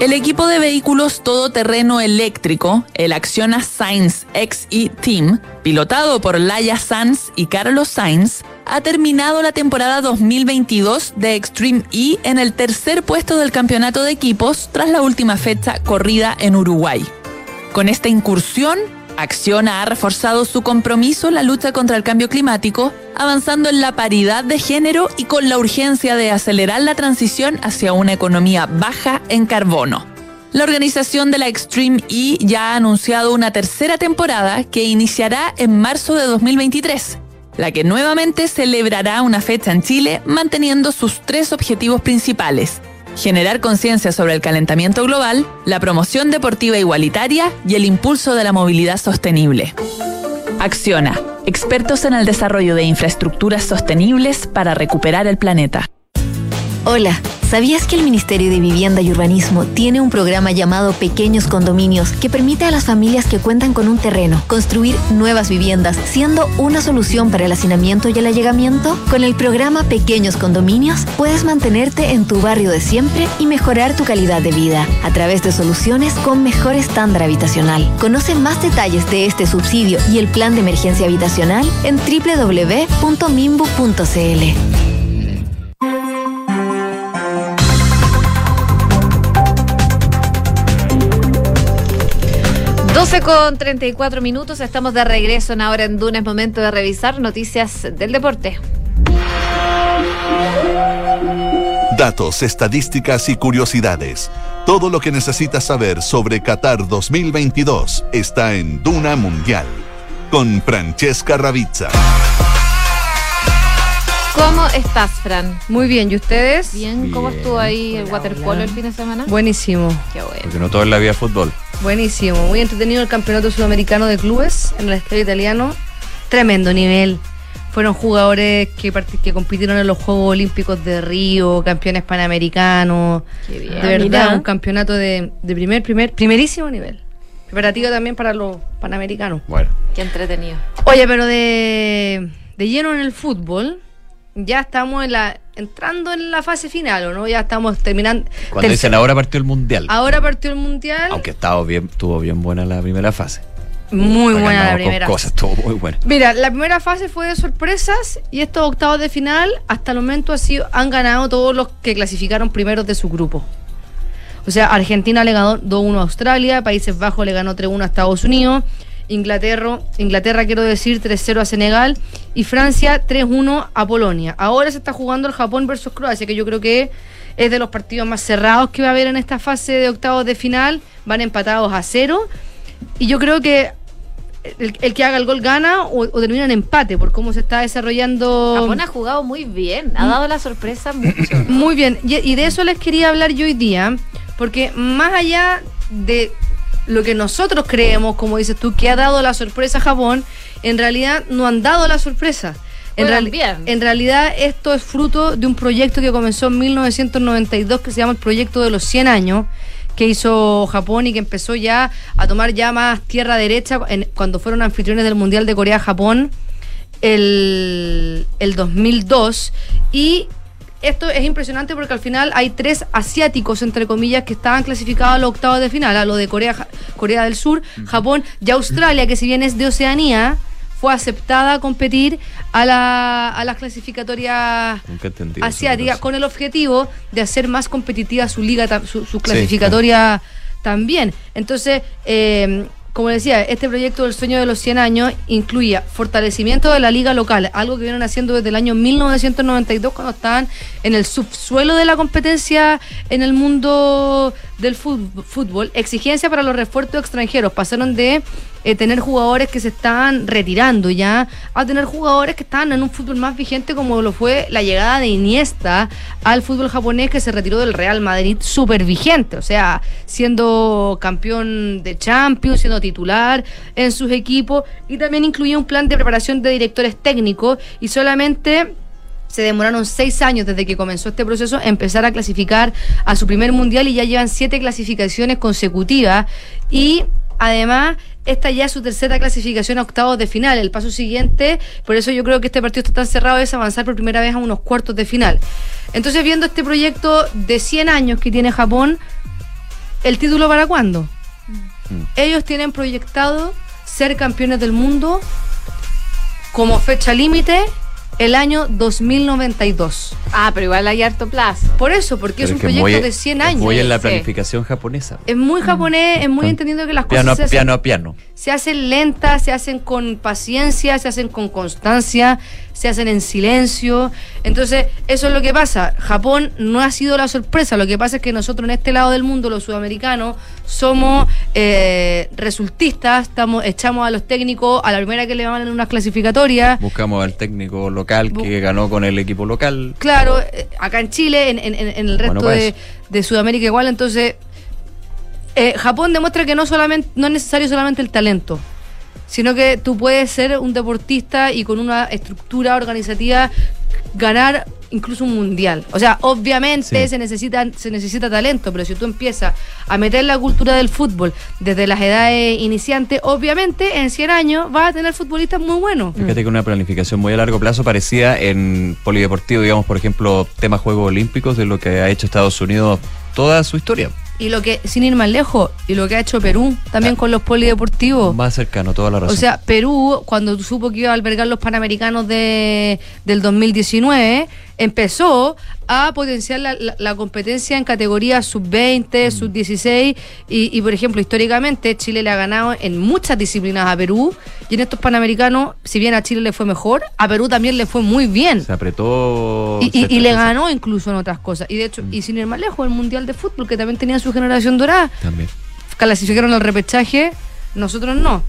El equipo de vehículos todoterreno eléctrico, el Acciona Sainz XE Team, pilotado por Laia Sanz y Carlos Sainz, ha terminado la temporada 2022 de Extreme E en el tercer puesto del campeonato de equipos tras la última fecha corrida en Uruguay. Con esta incursión, Acciona ha reforzado su compromiso en la lucha contra el cambio climático, avanzando en la paridad de género y con la urgencia de acelerar la transición hacia una economía baja en carbono. La organización de la Extreme E ya ha anunciado una tercera temporada que iniciará en marzo de 2023, la que nuevamente celebrará una fecha en Chile manteniendo sus tres objetivos principales, generar conciencia sobre el calentamiento global, la promoción deportiva igualitaria y el impulso de la movilidad sostenible. Acciona, expertos en el desarrollo de infraestructuras sostenibles para recuperar el planeta. Hola, ¿sabías que el Ministerio de Vivienda y Urbanismo tiene un programa llamado Pequeños Condominios que permite a las familias que cuentan con un terreno construir nuevas viviendas, siendo una solución para el hacinamiento y el allegamiento? Con el programa Pequeños Condominios puedes mantenerte en tu barrio de siempre y mejorar tu calidad de vida a través de soluciones con mejor estándar habitacional. Conoce más detalles de este subsidio y el plan de emergencia habitacional en www.mimbu.cl. 12 con 34 minutos, estamos de regreso en ahora en Duna, es momento de revisar noticias del deporte. Datos, estadísticas y curiosidades. Todo lo que necesitas saber sobre Qatar 2022 está en Duna Mundial con Francesca Ravizza. ¿Cómo estás, Fran? Muy bien, ¿y ustedes? Bien, ¿cómo estuvo ahí el waterpolo el fin de semana? Buenísimo. Qué bueno. Porque no todo en la vida es fútbol. Buenísimo, muy entretenido el campeonato sudamericano de clubes en el estadio italiano. Tremendo nivel. Fueron jugadores que, parti- que compitieron en los Juegos Olímpicos de Río, campeones panamericanos. Qué bien. De verdad, Mira. un campeonato de, de primer, primer, primerísimo nivel. Preparativo también para los panamericanos. Bueno, Qué entretenido. Oye, pero de, de lleno en el fútbol, ya estamos en la, entrando en la fase final, ¿o no? Ya estamos terminando. cuando tercer- dicen ahora partió el mundial. Ahora partió el mundial. Aunque estaba bien, estuvo bien buena la primera fase. Muy buena la primera. cosas, muy buena. Mira, la primera fase fue de sorpresas y estos octavos de final hasta el momento ha sido, han ganado todos los que clasificaron primeros de su grupo. O sea, Argentina le ganó 2-1 a Australia, Países Bajos le ganó 3-1 a Estados Unidos, Inglaterra, Inglaterra quiero decir 3-0 a Senegal y Francia 3-1 a Polonia. Ahora se está jugando el Japón versus Croacia, que yo creo que es de los partidos más cerrados que va a haber en esta fase de octavos de final. Van empatados a cero. Y yo creo que el, el que haga el gol gana o, o termina en empate por cómo se está desarrollando. Japón ha jugado muy bien, ha dado la sorpresa mucho. Muy bien, y, y de eso les quería hablar yo hoy día, porque más allá de lo que nosotros creemos, como dices tú, que ha dado la sorpresa a Japón, en realidad no han dado la sorpresa. En, realidad esto es fruto de un proyecto que comenzó en 1992 que se llama el Proyecto de los 100 años que hizo Japón y que empezó ya a tomar ya más tierra derecha en- cuando fueron anfitriones del Mundial de Corea-Japón el, el 2002 y esto es impresionante porque al final hay tres asiáticos, entre comillas, que estaban clasificados a los octavos de final, a lo de Corea, Corea del Sur, Japón y Australia, que si bien es de Oceanía, fue aceptada a competir a, la, a las clasificatorias asiáticas con el objetivo de hacer más competitiva su liga, su clasificatoria también. Entonces, eh, como decía, este proyecto del sueño de los 100 años incluía fortalecimiento de la liga local, algo que vienen haciendo desde el año 1992 cuando estaban en el subsuelo de la competencia en el mundo del fútbol, exigencia para los refuerzos extranjeros, pasaron de eh, tener jugadores que se estaban retirando ya a tener jugadores que estaban en un fútbol más vigente como lo fue la llegada de Iniesta al fútbol japonés que se retiró del Real Madrid súper vigente, o sea, siendo campeón de Champions, siendo titular en sus equipos y también incluía un plan de preparación de directores técnicos y solamente se demoraron seis años desde que comenzó este proceso empezar a clasificar a su primer mundial y ya llevan siete clasificaciones consecutivas y además esta ya es su tercera clasificación a octavos de final. El paso siguiente, por eso yo creo que este partido está tan cerrado, es avanzar por primera vez a unos cuartos de final. Entonces viendo este proyecto de 100 años que tiene Japón, ¿el título para cuándo? Ellos tienen proyectado ser campeones del mundo como fecha límite el año 2092. Ah, pero igual hay harto plazo. Por eso, porque es un proyecto muy- de 100 años. Muy en la Sí. planificación japonesa. Es muy japonés, es muy entendiendo que las cosas piano a piano. se hacen lentas, se hacen con paciencia, se hacen con constancia, se hacen en silencio. Entonces, eso es lo que pasa. Japón no ha sido la sorpresa. Lo que pasa es que nosotros en este lado del mundo, los sudamericanos, somos eh, resultistas, estamos, echamos a los técnicos a la primera que le van en unas clasificatorias. Buscamos al técnico local que ganó con el equipo local. Claro, eh, acá en Chile, en, en- en- en el resto Bueno, de, de Sudamérica igual, entonces eh, Japón demuestra que no solamente no es necesario solamente el talento, sino que tú puedes ser un deportista y con una estructura organizativa ganar incluso un mundial. O sea, obviamente Sí. se necesita se necesita talento, pero si tú empiezas a meter la cultura del fútbol desde las edades iniciantes, obviamente en 100 años vas a tener futbolistas muy buenos. Fíjate que una planificación muy a largo plazo parecía en polideportivo, digamos, por ejemplo, tema Juegos Olímpicos, de lo que ha hecho Estados Unidos toda su historia. Y lo que, sin ir más lejos, y lo que ha hecho Perú también con los polideportivos. Más cercano, toda la razón. O sea, Perú, cuando supo que iba a albergar los Panamericanos de, del 2019, empezó a potenciar la, la- la competencia en categorías sub-20, sub-16. Y, y, por ejemplo, históricamente Chile le ha ganado en muchas disciplinas a Perú. Y en estos Panamericanos, si bien a Chile le fue mejor, a Perú también le fue muy bien. se apretó. Y, y- se- y le ganó incluso en otras cosas. Y de hecho, y sin ir más lejos, el Mundial de Fútbol, que también tenía su generación dorada También. clasificaron al repechaje, nosotros no.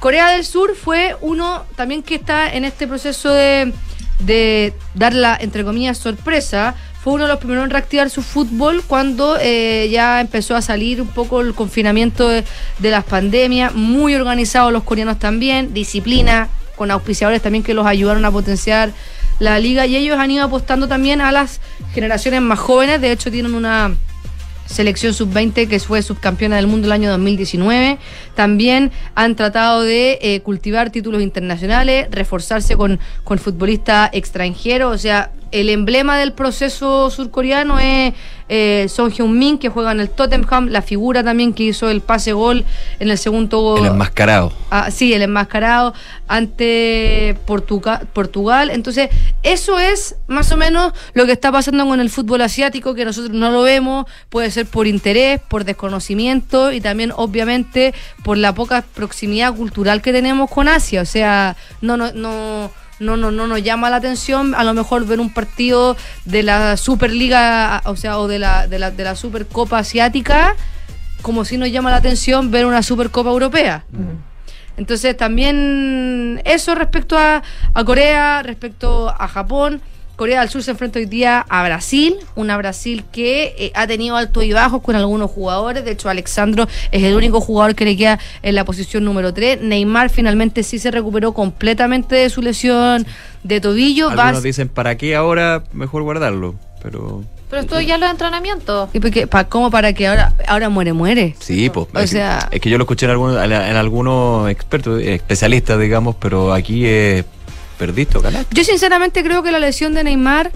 Corea del Sur fue uno también que está en este proceso de, de dar la, entre comillas, sorpresa. Fue uno de los primeros en reactivar su fútbol cuando eh, ya empezó a salir un poco el confinamiento de, de las pandemias. Muy organizados los coreanos también, disciplina, con auspiciadores también que los ayudaron a potenciar la liga. Y ellos han ido apostando también a las generaciones más jóvenes. De hecho, tienen una selección sub-20 que fue subcampeona del mundo el año 2019. También han tratado de eh, cultivar títulos internacionales, reforzarse con, con futbolistas extranjeros. O sea, el emblema del proceso surcoreano es eh, Son Heung-min, que juega en el Tottenham, la figura también que hizo el pase gol en el segundo El enmascarado. Ah, sí, el enmascarado ante Portuga- Portugal. Entonces, eso es más o menos lo que está pasando con el fútbol asiático, que nosotros no lo vemos, puede ser por interés, por desconocimiento y también, obviamente, por la poca proximidad cultural que tenemos con Asia. O sea, no, no, no. No, no, no nos llama la atención a lo mejor ver un partido de la Superliga, o sea, o de la, de la, de la Supercopa Asiática, como si nos llama la atención ver una Supercopa Europea. Entonces también eso respecto a, a Corea, respecto a Japón. Corea del Sur se enfrenta hoy día a Brasil, una Brasil que eh, ha tenido altos y bajos con algunos jugadores. De hecho, Alexandro es el único jugador que le queda en la posición número 3. Neymar finalmente sí se recuperó completamente de su lesión de tobillo. Algunos dicen, ¿para qué ahora mejor guardarlo? Pero Pero esto ya los entrenamientos. ¿Y por qué? ¿Pa- ¿Cómo para que ahora, ahora muere, muere? sí, pues. O es, que- sea- es que yo lo escuché en algunos, en algunos expertos, eh, especialistas, digamos, pero aquí es perdiste o ganaste. Yo sinceramente creo que la lesión de Neymar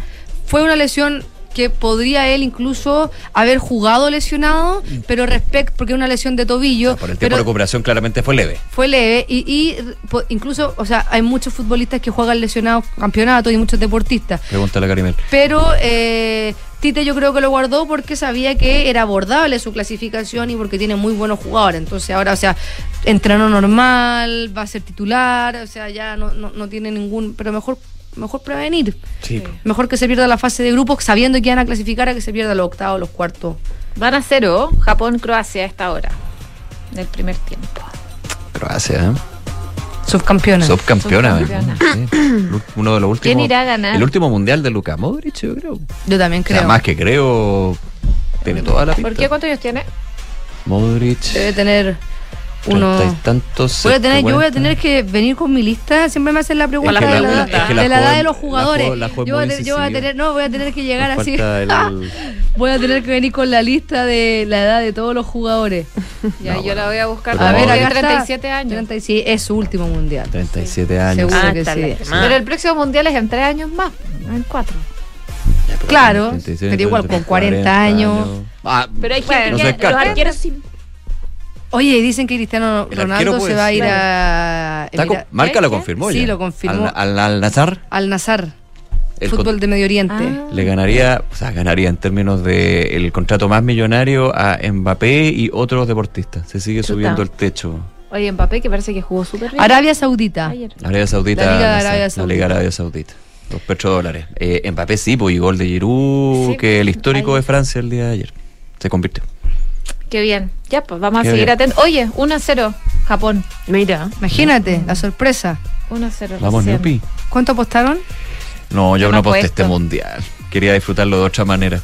fue una lesión que podría él incluso haber jugado lesionado, pero respecto, porque es una lesión de tobillo, Por el tiempo de recuperación claramente fue leve. fue leve y, y, po- incluso, o sea, hay muchos futbolistas que juegan lesionados campeonatos y muchos deportistas, Pregúntale a Carimel. pero eh, Tite yo creo que lo guardó porque sabía que era abordable su clasificación y porque tiene muy buenos jugadores. Entonces ahora, o sea, entrenó normal, va a ser titular, o sea, ya no, no, no tiene ningún... Pero mejor, mejor prevenir. Sí. Mejor que se pierda la fase de grupos sabiendo que van a clasificar a que se pierda los octavos, los cuartos. Van a cero, Japón-Croacia a esta hora del primer tiempo. Croacia, ¿eh? Subcampeona. Subcampeona. Subcampeona. Sí. Uno de los últimos. ¿Quién irá a ganar? El último mundial de Luka Modric, yo creo. Yo también creo. más que creo, tiene toda la pinta. ¿Por qué? ¿Cuántos años tiene? Modric, Debe tener uno... tantos. Voy a tener, yo voy a tener que venir con mi lista. Siempre me hacen la pregunta Es que de la- la, edad, es que la de la edad de los la jugadores. la joven yo, voy a yo voy a tener, no, voy a tener que llegar Nos así. el- voy a tener que venir con la lista de la edad de todos los jugadores. Ya, yo la voy a buscar. Pero a ver, Modric- acá está. 37 años. 36 es su último mundial. 37 años. Seguro Ah, que sí. Pero el próximo mundial es en tres años más, no en cuatro. Claro, 36, pero igual con 40, 40 años. Ah, Pero hay Bueno, gente no que los arqueros sí. Oye, y dicen que Cristiano El Ronaldo se va a ir a. Emira- Marca ¿Qué? lo confirmó Sí, ya. lo confirmó. Al, al, al Nazar Al Nazar, el fútbol de Medio Oriente. Ah. le ganaría, o sea, ganaría en términos de el contrato más millonario a Mbappé y otros deportistas. Se sigue Chuta. subiendo el techo. Oye, Mbappé, que parece que jugó súper bien. Arabia Saudita. Ayer. Arabia Saudita. La Liga de Arabia La Saudita. Liga de Arabia Saudita. Los petrodólares. Eh, Mbappé sí, pues, y gol de Giroud, Sí, que el histórico ayer. de Francia el día de ayer. Se convirtió. Qué bien. Ya, pues vamos a Qué seguir bien. atentos. Oye, 1-0, Japón. Mira. Imagínate, la sorpresa. 1-0. Vamos, recién. Neupi. ¿Cuánto apostaron? No, yo no aposté este mundial. Quería disfrutarlo de otra manera.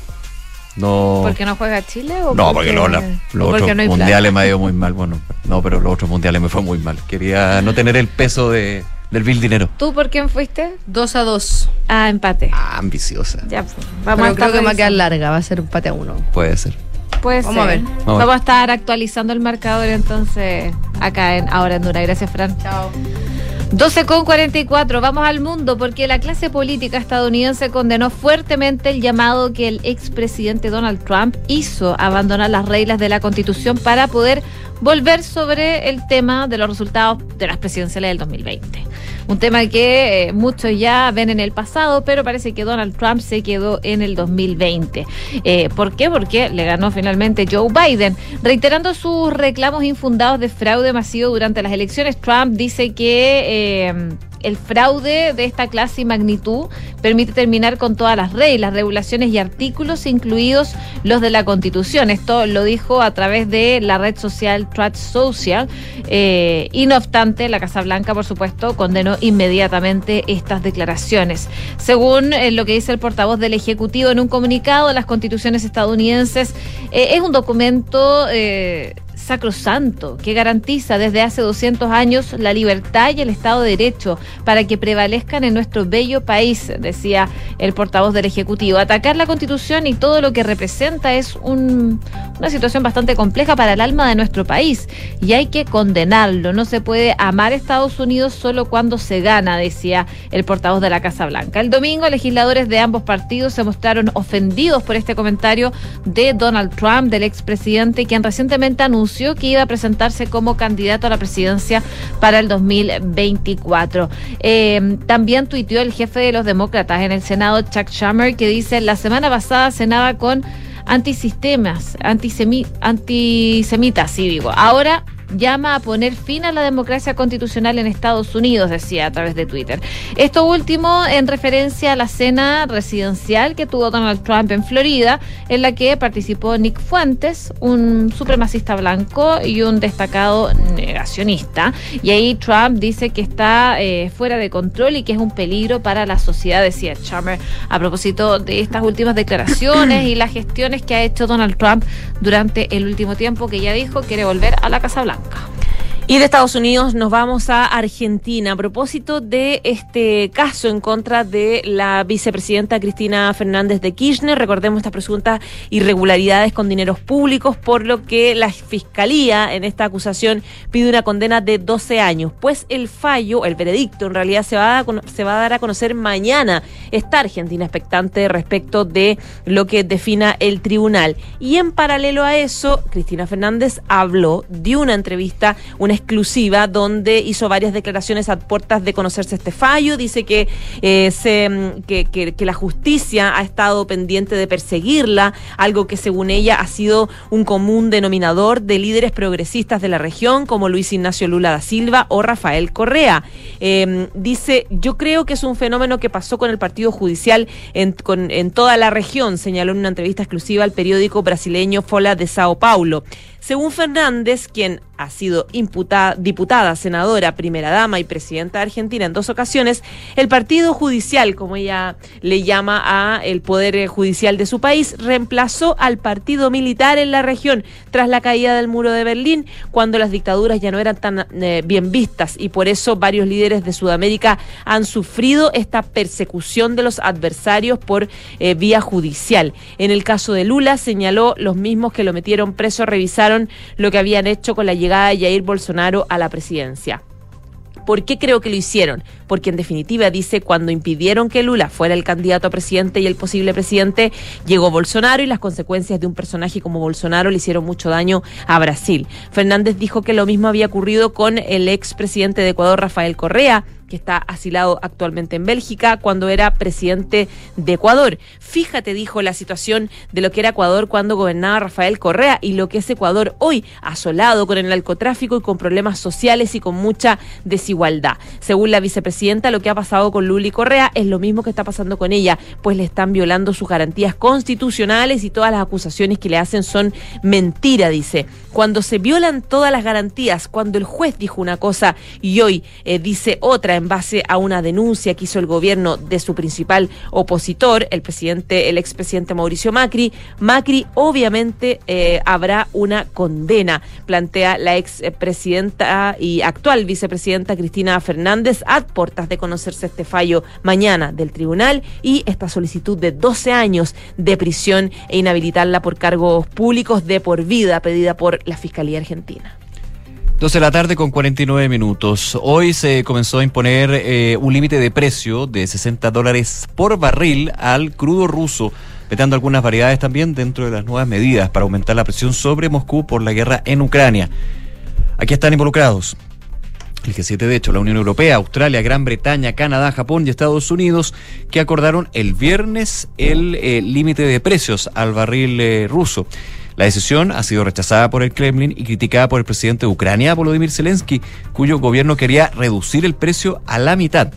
No. ¿Porque no juega Chile o No, porque los, la- los porque otros no mundiales me ha ido muy mal. Bueno, no, pero los otros mundiales me fue muy mal. Quería no tener el peso de, del vil dinero. ¿Tú por quién fuiste? 2 a 2. Ah, empate. Ah, ambiciosa. Ya, pues. Vamos Pero a estar creo que va a quedar larga, va a ser empate a uno. Puede ser. Puede Vamos a ver. Vamos a Vamos, ver. a estar actualizando el marcador entonces acá en Ahora en Dura. Gracias, Fran. Chao. 12 con 44, vamos al mundo porque la clase política estadounidense condenó fuertemente el llamado que el expresidente Donald Trump hizo a abandonar las reglas de la constitución para poder volver sobre el tema de los resultados de las presidenciales del 2020. Un tema que eh, muchos ya ven en el pasado, pero parece que Donald Trump se quedó en el 2020. Eh, ¿Por qué? Porque le ganó finalmente Joe Biden. Reiterando sus reclamos infundados de fraude masivo durante las elecciones, Trump dice que eh, el fraude de esta clase y magnitud permite terminar con todas las reglas, regulaciones y artículos, incluidos los de la Constitución. Esto lo dijo a través de la red social Truth Social. Eh, y no obstante, la Casa Blanca, por supuesto, condenó inmediatamente estas declaraciones. Según eh, lo que dice el portavoz del Ejecutivo en un comunicado, las constituciones estadounidenses eh, es un documento sacrosanto que garantiza desde hace 200 años la libertad y el Estado de Derecho para que prevalezcan en nuestro bello país, decía el portavoz del Ejecutivo. Atacar la Constitución y todo lo que representa es un- una situación bastante compleja para el alma de nuestro país y hay que condenarlo. No se puede amar Estados Unidos solo cuando se gana, decía el portavoz de la Casa Blanca. El domingo, legisladores de ambos partidos se mostraron ofendidos por este comentario de Donald Trump, del expresidente, quien recientemente anunció que iba a presentarse como candidato a la presidencia para el 2024. Eh, también tuiteó el jefe de los demócratas en el Senado, Chuck Schumer, que dice, la semana pasada cenaba con antisistemas, antisemi- antisemitas, sí digo. Ahora llama a poner fin a la democracia constitucional en Estados Unidos, decía a través de Twitter. Esto último en referencia a la cena residencial que tuvo Donald Trump en Florida, en la que participó Nick Fuentes, un supremacista blanco y un destacado negacionista. Y ahí Trump dice que está eh, fuera de control y que es un peligro para la sociedad, decía Chalmers, a propósito de estas últimas declaraciones y las gestiones que ha hecho Donald Trump durante el último tiempo, que ya dijo quiere volver a la Casa Blanca. Franca. Y de Estados Unidos nos vamos a Argentina a propósito de este caso en contra de la vicepresidenta Cristina Fernández de Kirchner. Recordemos estas presuntas irregularidades con dineros públicos, por lo que la Fiscalía en esta acusación pide una condena de 12 años. Pues el fallo, el veredicto, en realidad se va a, se va a dar a conocer mañana. Está Argentina expectante respecto de lo que defina el tribunal. Y en paralelo a eso, Cristina Fernández habló, dio una entrevista, una exclusiva, donde hizo varias declaraciones a puertas de conocerse este fallo. Dice que, eh, se, mm, que, la justicia ha estado pendiente de perseguirla, algo que según ella ha sido un común denominador de líderes progresistas de la región, como Luis Ignacio Lula da Silva o Rafael Correa. Eh, dice, yo creo que es un fenómeno que pasó con el Partido Judicial en, con- en toda la región, señaló en una entrevista exclusiva al periódico brasileño Fola de Sao Paulo. Según Fernández, quien ha sido diputada, senadora, primera dama y presidenta de Argentina en dos ocasiones, el Partido Judicial, como ella le llama a el Poder eh, Judicial de su país, reemplazó al Partido Militar en la región tras la caída del muro de Berlín, cuando las dictaduras ya no eran tan eh, bien vistas y por eso varios líderes de Sudamérica han sufrido esta persecución de los adversarios por eh, vía judicial. En el caso de Lula señaló los mismos que lo metieron preso revisaron lo que habían hecho con la llegada de Jair Bolsonaro a la presidencia. ¿Por qué creo que lo hicieron? Porque en definitiva dice, cuando impidieron que Lula fuera el candidato a presidente y el posible presidente, llegó Bolsonaro y las consecuencias de un personaje como Bolsonaro le hicieron mucho daño a Brasil. Fernández dijo que lo mismo había ocurrido con el expresidente de Ecuador, Rafael Correa, que está asilado actualmente en Bélgica, cuando era presidente de Ecuador. Fíjate, dijo, la situación de lo que era Ecuador cuando gobernaba Rafael Correa y lo que es Ecuador hoy, asolado con el narcotráfico y con problemas sociales y con mucha desigualdad. Según la vicepresidenta, lo que ha pasado con Luli Correa es lo mismo que está pasando con ella, pues le están violando sus garantías constitucionales y todas las acusaciones que le hacen son mentira, dice. Cuando se violan todas las garantías, cuando el juez dijo una cosa y hoy eh, dice otra en base a una denuncia que hizo el gobierno de su principal opositor, el presidente, el expresidente Mauricio Macri, Macri obviamente eh, habrá una condena, plantea la expresidenta y actual vicepresidenta Cristina Fernández a portas de conocerse este fallo mañana del tribunal y esta solicitud de 12 años de prisión e inhabilitarla por cargos públicos de por vida pedida por la Fiscalía Argentina. 12 de la tarde con 49 minutos. Hoy se comenzó a imponer eh, un límite de precio de 60 dólares por barril al crudo ruso, vetando algunas variedades también dentro de las nuevas medidas para aumentar la presión sobre Moscú por la guerra en Ucrania. Aquí están involucrados el G7 de hecho, la Unión Europea, Australia, Gran Bretaña, Canadá, Japón y Estados Unidos, que acordaron el viernes el eh, límite de precios al barril eh, ruso. La decisión ha sido rechazada por el Kremlin y criticada por el presidente de Ucrania, Volodymyr Zelensky, cuyo gobierno quería reducir el precio a la mitad.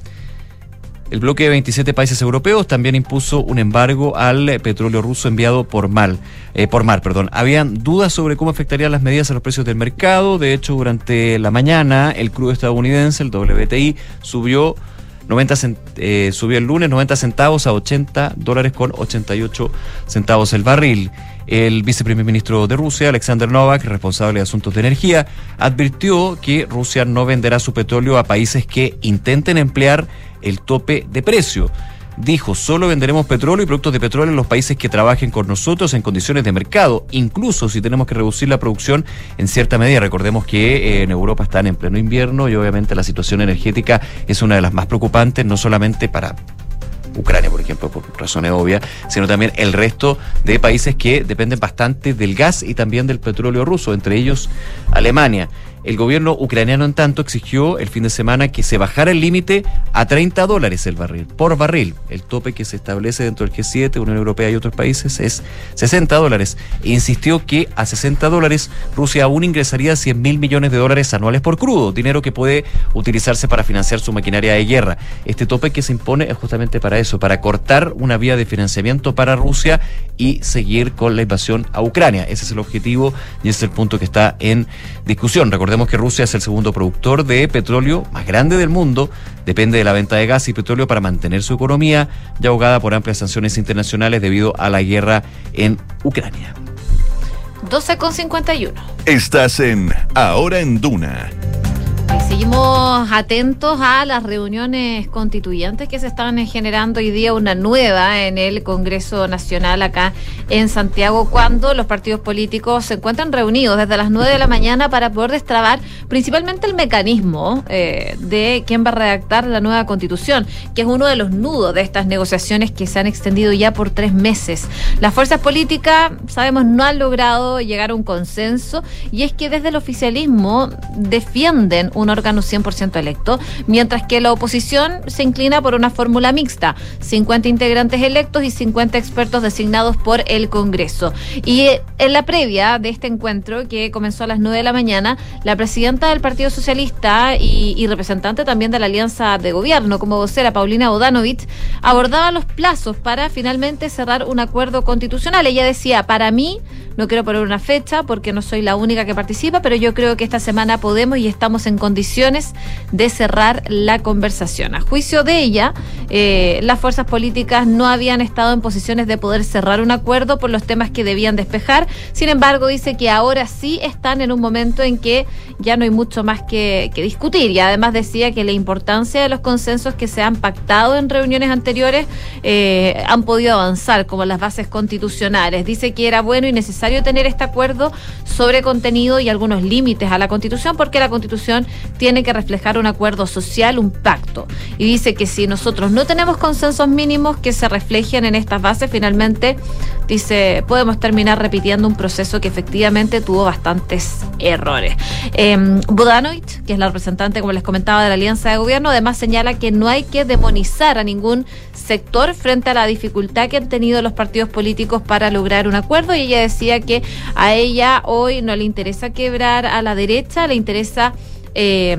El bloque de 27 países europeos también impuso un embargo al petróleo ruso enviado por mal, eh, por mar. Perdón. Habían dudas sobre cómo afectarían las medidas a los precios del mercado. De hecho, durante la mañana, el crudo estadounidense, el WTI, subió 90 eh, subió el lunes 90 centavos a 80 dólares con 88 centavos el barril. El viceprimer ministro de Rusia, Alexander Novak, responsable de asuntos de energía, advirtió que Rusia no venderá su petróleo a países que intenten emplear el tope de precio. Dijo, solo venderemos petróleo y productos de petróleo en los países que trabajen con nosotros en condiciones de mercado, incluso si tenemos que reducir la producción en cierta medida. Recordemos que eh, en Europa están en pleno invierno y obviamente la situación energética es una de las más preocupantes, no solamente para Ucrania, por ejemplo, por razones obvias, sino también el resto de países que dependen bastante del gas y también del petróleo ruso, entre ellos Alemania. El gobierno ucraniano, en tanto, exigió el fin de semana que se bajara el límite a 30 dólares el barril, por barril. El tope que se establece dentro del G7, Unión Europea y otros países es 60 dólares. E insistió que a 60 dólares Rusia aún ingresaría 100 mil millones de dólares anuales por crudo, dinero que puede utilizarse para financiar su maquinaria de guerra. Este tope que se impone es justamente para eso, para cortar una vía de financiamiento para Rusia y seguir con la invasión a Ucrania. Ese es el objetivo y ese es el punto que está en discusión. Recordemos que Rusia es el segundo productor de petróleo más grande del mundo, depende de la venta de gas y petróleo para mantener su economía, ya ahogada por amplias sanciones internacionales debido a la guerra en Ucrania. 12,51. Estás en Ahora en Duna. Seguimos atentos a las reuniones constituyentes que se están generando hoy día, una nueva en el Congreso Nacional acá en Santiago, cuando los partidos políticos se encuentran reunidos desde las 9 de la mañana para poder destrabar principalmente el mecanismo eh, de quién va a redactar la nueva constitución, que es uno de los nudos de estas negociaciones que se han extendido ya por tres meses. Las fuerzas políticas, sabemos, no han logrado llegar a un consenso y es que desde el oficialismo defienden un órgano 100% electo, mientras que la oposición se inclina por una fórmula mixta, 50 integrantes electos y 50 expertos designados por el Congreso. Y eh, en la previa de este encuentro, que comenzó a las 9 de la mañana, la presidenta del Partido Socialista y, representante también de la Alianza de Gobierno, como vocera Paulina Bodanovich, abordaba los plazos para finalmente cerrar un acuerdo constitucional. Ella decía, para mí, no quiero poner una fecha porque no soy la única que participa, pero yo creo que esta semana podemos y estamos en condiciones de cerrar la conversación. A juicio de ella, eh, las fuerzas políticas no habían estado en posiciones de poder cerrar un acuerdo por los temas que debían despejar. Sin embargo, dice que ahora sí están en un momento en que ya no hay mucho más que, discutir. Y además decía que la importancia de los consensos que se han pactado en reuniones anteriores eh, han podido avanzar, como las bases constitucionales. Dice que era bueno y necesario necesario tener este acuerdo sobre contenido y algunos límites a la Constitución, porque la Constitución tiene que reflejar un acuerdo social, un pacto. Y dice que si nosotros no tenemos consensos mínimos que se reflejen en estas bases, finalmente, dice, podemos terminar repitiendo un proceso que efectivamente tuvo bastantes errores. Eh, Budanovic, que es la representante, como les comentaba, de la Alianza de Gobierno, además señala que no hay que demonizar a ningún sector frente a la dificultad que han tenido los partidos políticos para lograr un acuerdo y ella decía que a ella hoy no le interesa quebrar a la derecha, le interesa eh,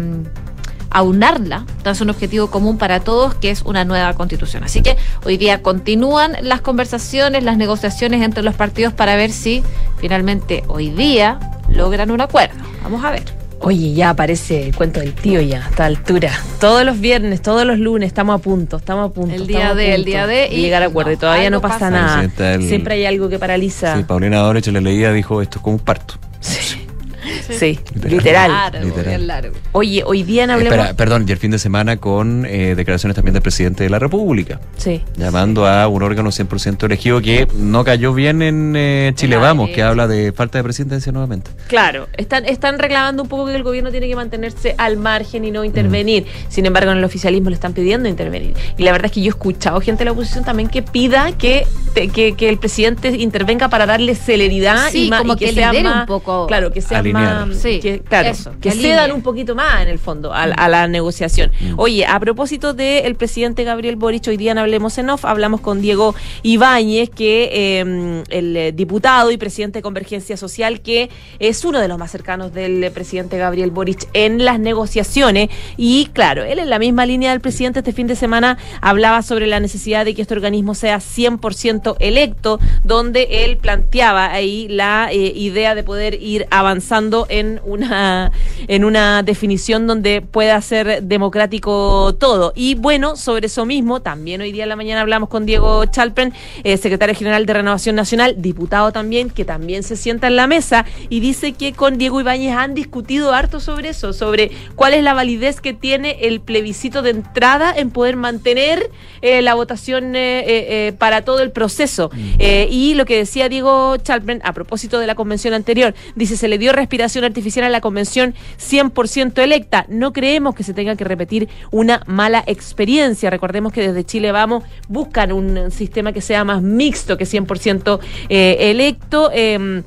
aunarla tras un objetivo común para todos, que es una nueva constitución. Así que hoy día continúan las conversaciones, las negociaciones entre los partidos para ver si finalmente hoy día logran un acuerdo. Vamos a ver. Oye, ya aparece el cuento del tío ya, a esta altura. Todos los viernes, todos los lunes, estamos a punto, estamos a punto. El día de, el día de. llegar a acuerdo y todavía no pasa, pasa. nada. Sí, está el- Siempre hay algo que paraliza. Sí, Paulina Dorech le leía, dijo, esto es como un parto. Sí, Literal. literal. Largo, Literal. bien largo. Oye, hoy día hablemos. Espera, perdón, y el fin de semana con eh, declaraciones también del presidente de la República, Sí. llamando a un órgano 100% elegido que no cayó bien en eh, Chile Vamos, que habla de falta de presidencia nuevamente. Claro, están, están reclamando un poco que el gobierno tiene que mantenerse al margen y no intervenir. Sin embargo, en el oficialismo le están pidiendo intervenir. Y la verdad es que yo he escuchado gente de la oposición también que pida que, te- que, que el presidente intervenga para darle celeridad Sí, y, más, como y que, que sea lidere un más, poco. Claro, que sea Alinear. más. Sí, que, claro, eso, que que alinee. cedan un poquito más en el fondo a, a la negociación. Oye, a propósito del presidente Gabriel Boric, hoy día en Hablemos en Off, hablamos con Diego Ibáñez, que eh, el diputado y presidente de Convergencia Social, que es uno de los más cercanos del eh, presidente Gabriel Boric en las negociaciones. Y claro, él en la misma línea del presidente este fin de semana hablaba sobre la necesidad de que este organismo sea 100% electo, donde él planteaba ahí la eh, idea de poder ir avanzando en una, en una definición donde pueda ser democrático todo. Y bueno, sobre eso mismo, también hoy día en la mañana hablamos con Diego Chalpren, eh, secretario general de Renovación Nacional, diputado también, que también se sienta en la mesa y dice que con Diego Ibáñez han discutido harto sobre eso, sobre cuál es la validez que tiene el plebiscito de entrada en poder mantener eh, la votación eh, eh, eh, para todo el proceso. Eh, y lo que decía Diego Chalpren a propósito de la convención anterior, dice, se le dio respiración artificial a la convención 100% electa. No creemos que se tenga que repetir una mala experiencia. Recordemos que desde Chile Vamos buscan un sistema que sea más mixto que 100% eh, electo. em,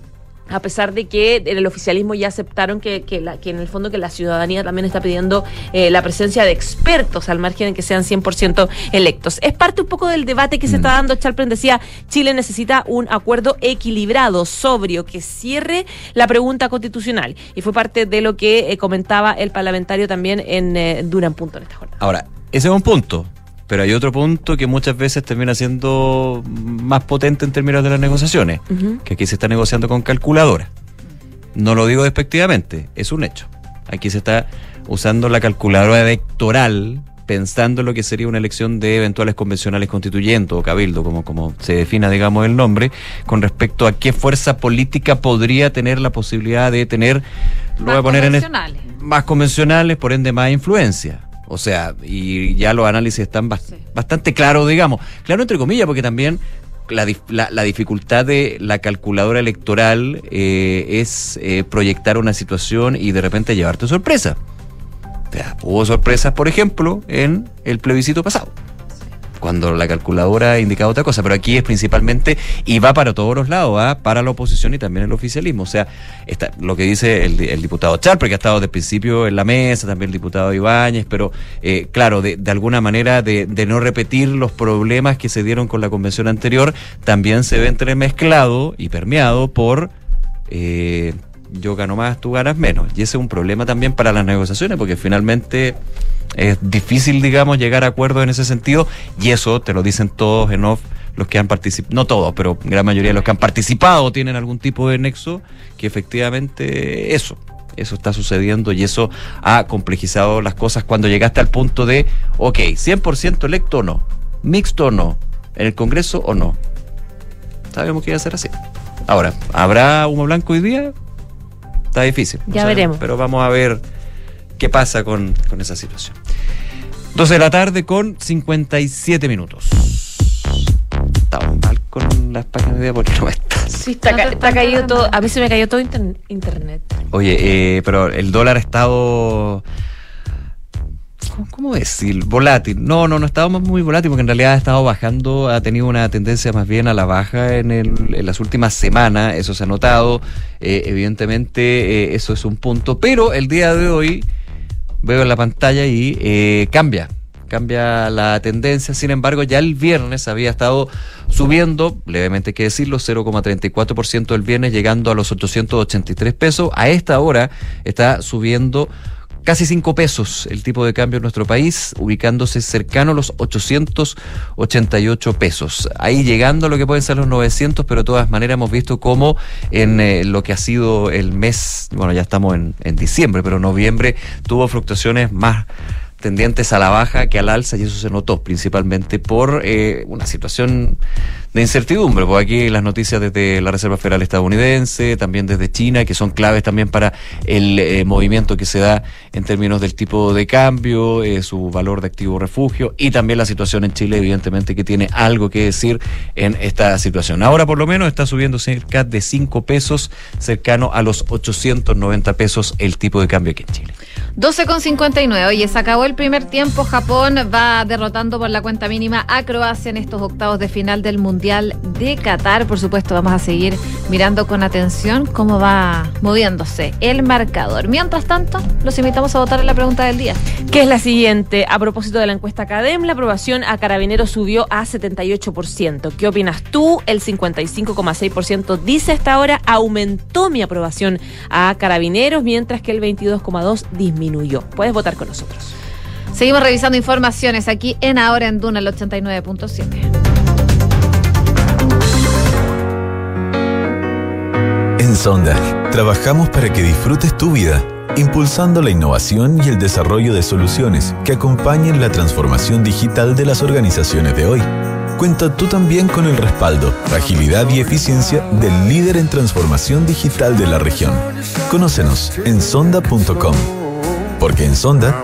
a pesar de que en el oficialismo ya aceptaron que, que, la- que en el fondo que la ciudadanía también está pidiendo eh, la presencia de expertos al margen de que sean 100% electos. Es parte un poco del debate que se está dando. Chalpren decía, Chile necesita un acuerdo equilibrado, sobrio, que cierre la pregunta constitucional. Y fue parte de lo que eh, comentaba el parlamentario también en eh, Dura en Punto en esta jornada. Ahora, ese es un punto, pero hay otro punto que muchas veces termina siendo más potente en términos de las negociaciones, que aquí se está negociando con calculadora. No lo digo despectivamente, es un hecho. Aquí se está usando la calculadora electoral pensando en lo que sería una elección de eventuales convencionales constituyentes o cabildo, como, como se defina, digamos, el nombre, con respecto a qué fuerza política podría tener la posibilidad de tener, lo voy a poner en, más convencionales, por ende más influencia. O sea, y ya los análisis están Sí. bastante claros, digamos. Claro, entre comillas, porque también la- la dificultad de la calculadora electoral eh, es eh, proyectar una situación y de repente llevarte sorpresa. O sea, hubo sorpresas, por ejemplo, en el plebiscito pasado cuando la calculadora indicaba otra cosa, pero aquí es principalmente y va para todos los lados, ¿ah? para la oposición y también el oficialismo. O sea, está, lo que dice el, el diputado Charper, que ha estado desde el principio en la mesa, también el diputado Ibáñez, pero eh, claro, de, de alguna manera de, de no repetir los problemas que se dieron con la convención anterior, también se ve entremezclado y permeado por... eh, yo gano más, tú ganas menos. Y ese es un problema también para las negociaciones, porque finalmente es difícil, digamos, llegar a acuerdos en ese sentido, y eso te lo dicen todos en off, los que han participado, no todos, pero gran mayoría de los que han participado tienen algún tipo de nexo, que efectivamente eso, eso está sucediendo y eso ha complejizado las cosas cuando llegaste al punto de, ok, 100% electo o no, mixto o no, en el Congreso o no. Sabemos que iba a ser así. Ahora, ¿habrá humo blanco hoy día? Está difícil. no Ya sabemos, veremos. Pero vamos a ver qué pasa con, con esa situación. 12 de la tarde con 57 minutos. Estamos mal con las páginas de día porque no está. Sí, está, ca- está caído todo. A mí se me cayó todo inter- internet. Oye, eh, pero el dólar ha estado. ¿Cómo, decir? Volátil. No, no, no más muy volátil porque en realidad ha estado bajando, ha tenido una tendencia más bien a la baja en, el- en las últimas semanas, eso se ha notado. Eh, evidentemente, eh, eso es un punto, pero el día de hoy veo en la pantalla y eh, cambia. Cambia la tendencia, sin embargo, ya el viernes había estado subiendo, levemente hay que decirlo, 0,34% el viernes, llegando a los 883 pesos. A esta hora está subiendo casi 5 pesos el tipo de cambio en nuestro país, ubicándose cercano a los 888 pesos. Ahí llegando a lo que pueden ser los 900, pero de todas maneras hemos visto cómo en eh, lo que ha sido el mes, bueno, ya estamos en, en diciembre, pero noviembre tuvo fluctuaciones más tendientes a la baja que al alza y eso se notó principalmente por eh, una situación de incertidumbre. Pues aquí las noticias desde la Reserva Federal estadounidense, también desde China, que son claves también para el eh, movimiento que se da en términos del tipo de cambio, eh, su valor de activo refugio y también la situación en Chile, evidentemente que tiene algo que decir en esta situación. Ahora por lo menos está subiendo cerca de 5 pesos, cercano a los 890 pesos el tipo de cambio aquí en Chile. 12,59. Oye, se acabó el primer tiempo. Japón va derrotando por la cuenta mínima a Croacia en estos octavos de final del Mundial de Qatar. Por supuesto, vamos a seguir mirando con atención cómo va moviéndose el marcador. Mientras tanto, los invitamos a votar en la pregunta del día. Que es la siguiente. A propósito de la encuesta Academ, la aprobación a Carabineros subió a 78%. ¿Qué opinas tú? El 55,6% dice hasta ahora aumentó mi aprobación a Carabineros, mientras que el 22,2% disminuyó. Puedes votar con nosotros. Seguimos revisando informaciones aquí en Ahora en Duna, el 89.7. En Sonda, trabajamos para que disfrutes tu vida, impulsando la innovación y el desarrollo de soluciones que acompañen la transformación digital de las organizaciones de hoy. Cuenta tú también con el respaldo, agilidad y eficiencia del líder en transformación digital de la región. Conócenos en sonda.com. Porque en Sonda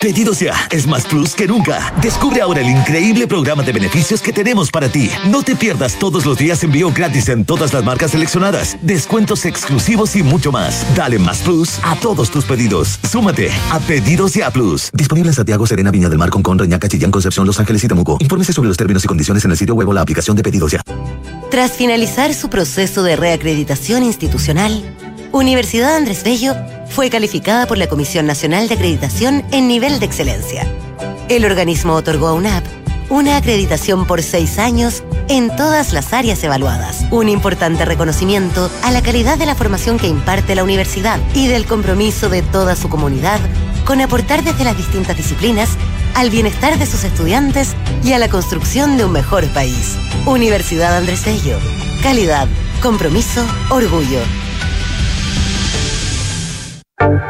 Pedidos ya es más plus que nunca. Descubre ahora el increíble programa de beneficios que tenemos para ti. No te pierdas todos los días envío gratis en todas las marcas seleccionadas, descuentos exclusivos y mucho más. Dale más plus a todos tus pedidos. Súmate a Pedidos ya Plus. Disponible en Santiago, Serena, Viña del Mar, Concón, Reñaca, Chillán, Concepción, Los Ángeles y Temuco. Infórmese sobre los términos y condiciones en el sitio web o la aplicación de Pedidos Ya. Tras finalizar su proceso de reacreditación institucional, Universidad Andrés Bello fue calificada por la Comisión Nacional de Acreditación en nivel de excelencia. El organismo otorgó a UNAP una acreditación por seis años en todas las áreas evaluadas. Un importante reconocimiento a la calidad de la formación que imparte la universidad y del compromiso de toda su comunidad con aportar desde las distintas disciplinas al bienestar de sus estudiantes y a la construcción de un mejor país. Universidad Andrés Bello. Calidad, compromiso, orgullo.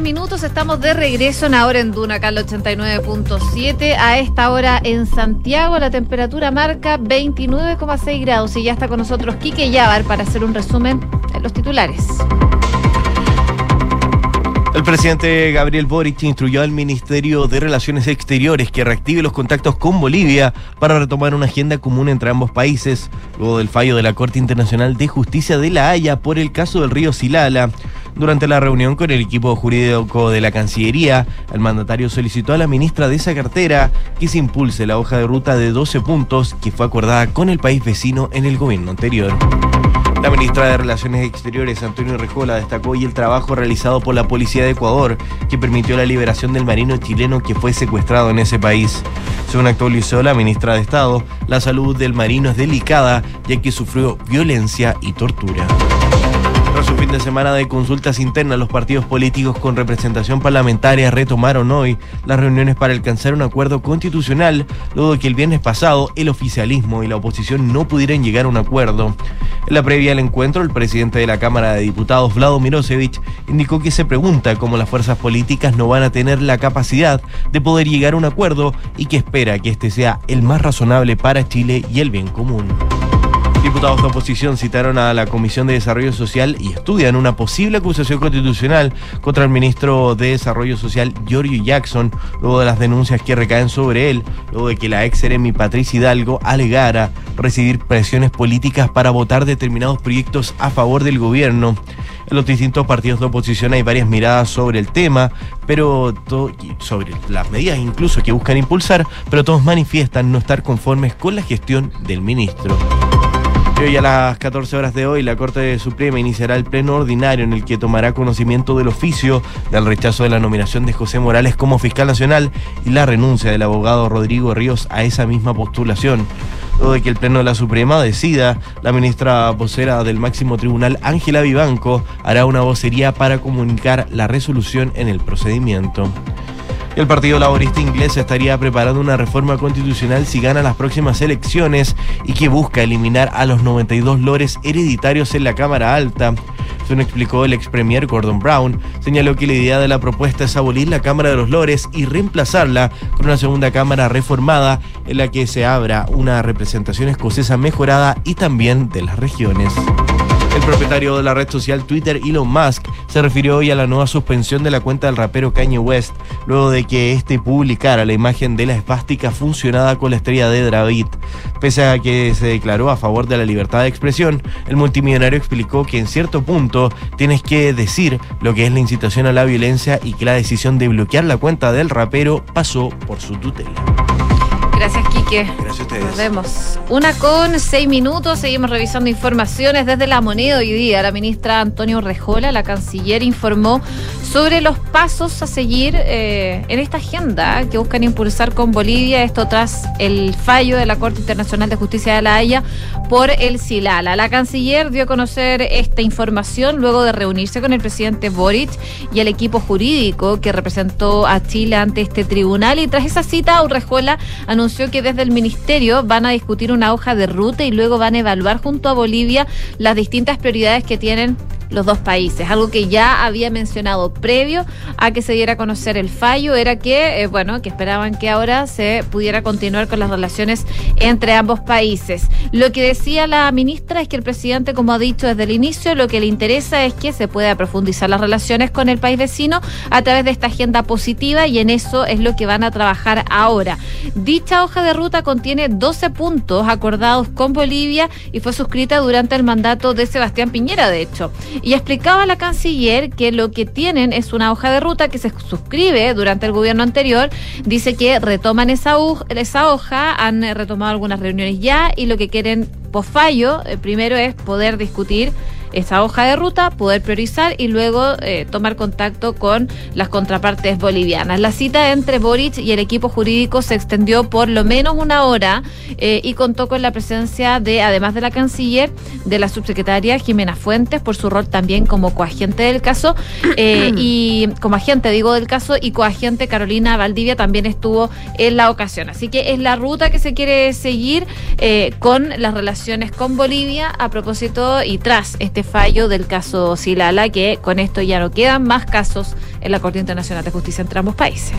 minutos, estamos de regreso en ahora en Duna, acá al 89.7. A esta hora en Santiago la temperatura marca 29,6 grados y ya está con nosotros Quique Yavar para hacer un resumen de los titulares. El presidente Gabriel Boric instruyó al Ministerio de Relaciones Exteriores que reactive los contactos con Bolivia para retomar una agenda común entre ambos países, luego del fallo de la Corte Internacional de Justicia de La Haya por el caso del río Silala. Durante la reunión con el equipo jurídico de la Cancillería, el mandatario solicitó a la ministra de esa cartera que se impulse la hoja de ruta de 12 puntos que fue acordada con el país vecino en el gobierno anterior. La ministra de Relaciones Exteriores, Antonio Rejola, destacó hoy el trabajo realizado por la Policía de Ecuador, que permitió la liberación del marino chileno que fue secuestrado en ese país. Según actualizó la ministra de Estado, la salud del marino es delicada, ya que sufrió violencia y tortura. Tras un fin de semana de consultas internas, los partidos políticos con representación parlamentaria retomaron hoy las reuniones para alcanzar un acuerdo constitucional, luego de que el viernes pasado el oficialismo y la oposición no pudieran llegar a un acuerdo. En la previa al encuentro, el presidente de la Cámara de Diputados, Vlado Mirosevich, indicó que se pregunta cómo las fuerzas políticas no van a tener la capacidad de poder llegar a un acuerdo y que espera que este sea el más razonable para Chile y el bien común. Diputados de oposición citaron a la Comisión de Desarrollo Social y estudian una posible acusación constitucional contra el ministro de Desarrollo Social, Giorgio Jackson, luego de las denuncias que recaen sobre él, luego de que la ex Eremi Patricia Hidalgo alegara recibir presiones políticas para votar determinados proyectos a favor del gobierno. En los distintos partidos de oposición hay varias miradas sobre el tema, pero sobre las medidas incluso que buscan impulsar, pero todos manifiestan no estar conformes con la gestión del ministro. Y hoy a las 14 horas de hoy, la Corte Suprema iniciará el pleno ordinario en el que tomará conocimiento del oficio del rechazo de la nominación de José Morales como fiscal nacional y la renuncia del abogado Rodrigo Ríos a esa misma postulación. Luego de que el Pleno de la Suprema decida, la ministra vocera del máximo tribunal, Ángela Vivanco, hará una vocería para comunicar la resolución en el procedimiento. El Partido Laborista Inglés estaría preparando una reforma constitucional si gana las próximas elecciones y que busca eliminar a los 92 lores hereditarios en la Cámara Alta. Según explicó el ex premier Gordon Brown, señaló que la idea de la propuesta es abolir la Cámara de los Lores y reemplazarla con una segunda Cámara reformada en la que se abra una representación escocesa mejorada y también de las regiones. El propietario de la red social Twitter, Elon Musk, se refirió hoy a la nueva suspensión de la cuenta del rapero Kanye West, luego de que este publicara la imagen de la esvástica funcionada con la estrella de David. Pese a que se declaró a favor de la libertad de expresión, el multimillonario explicó que en cierto punto tienes que decir lo que es la incitación a la violencia y que la decisión de bloquear la cuenta del rapero pasó por su tutela. Gracias, Quique. Gracias a ustedes. Nos vemos. Una con seis minutos. Seguimos revisando informaciones desde la moneda hoy día. La ministra Antonio Rejola, la canciller, informó sobre los pasos a seguir eh, en esta agenda que buscan impulsar con Bolivia. Esto tras el fallo de la Corte Internacional de Justicia de la Haya por el Silala. La canciller dio a conocer esta información luego de reunirse con el presidente Boric y el equipo jurídico que representó a Chile ante este tribunal. Y tras esa cita, Urrejola anunció que desde el ministerio van a discutir una hoja de ruta y luego van a evaluar junto a Bolivia las distintas prioridades que tienen los dos países. Algo que ya había mencionado previo a que se diera a conocer el fallo era que, eh, bueno, que esperaban que ahora se pudiera continuar con las relaciones entre ambos países. Lo que decía la ministra es que el presidente, como ha dicho desde el inicio, lo que le interesa es que se pueda profundizar las relaciones con el país vecino a través de esta agenda positiva y en eso es lo que van a trabajar ahora. Dicha hoja de ruta contiene 12 puntos acordados con Bolivia y fue suscrita durante el mandato de Sebastián Piñera, de hecho. Y explicaba la canciller que lo que tienen es una hoja de ruta que se suscribe durante el gobierno anterior. Dice que retoman esa, esa hoja, han retomado algunas reuniones ya y lo que quieren post fallo, eh, primero es poder discutir esa hoja de ruta, poder priorizar y luego eh, tomar contacto con las contrapartes bolivianas. La cita entre Boric y el equipo jurídico se extendió por lo menos una hora eh, y contó con la presencia de, además de la canciller, de la subsecretaria Jimena Fuentes por su rol también como coagente del caso eh, y como agente, digo, del caso y coagente Carolina Valdivia también estuvo en la ocasión. Así que es la ruta que se quiere seguir con las relaciones con Bolivia a propósito y tras este fallo del caso Silala, que con esto ya no quedan más casos en la Corte Internacional de Justicia entre ambos países.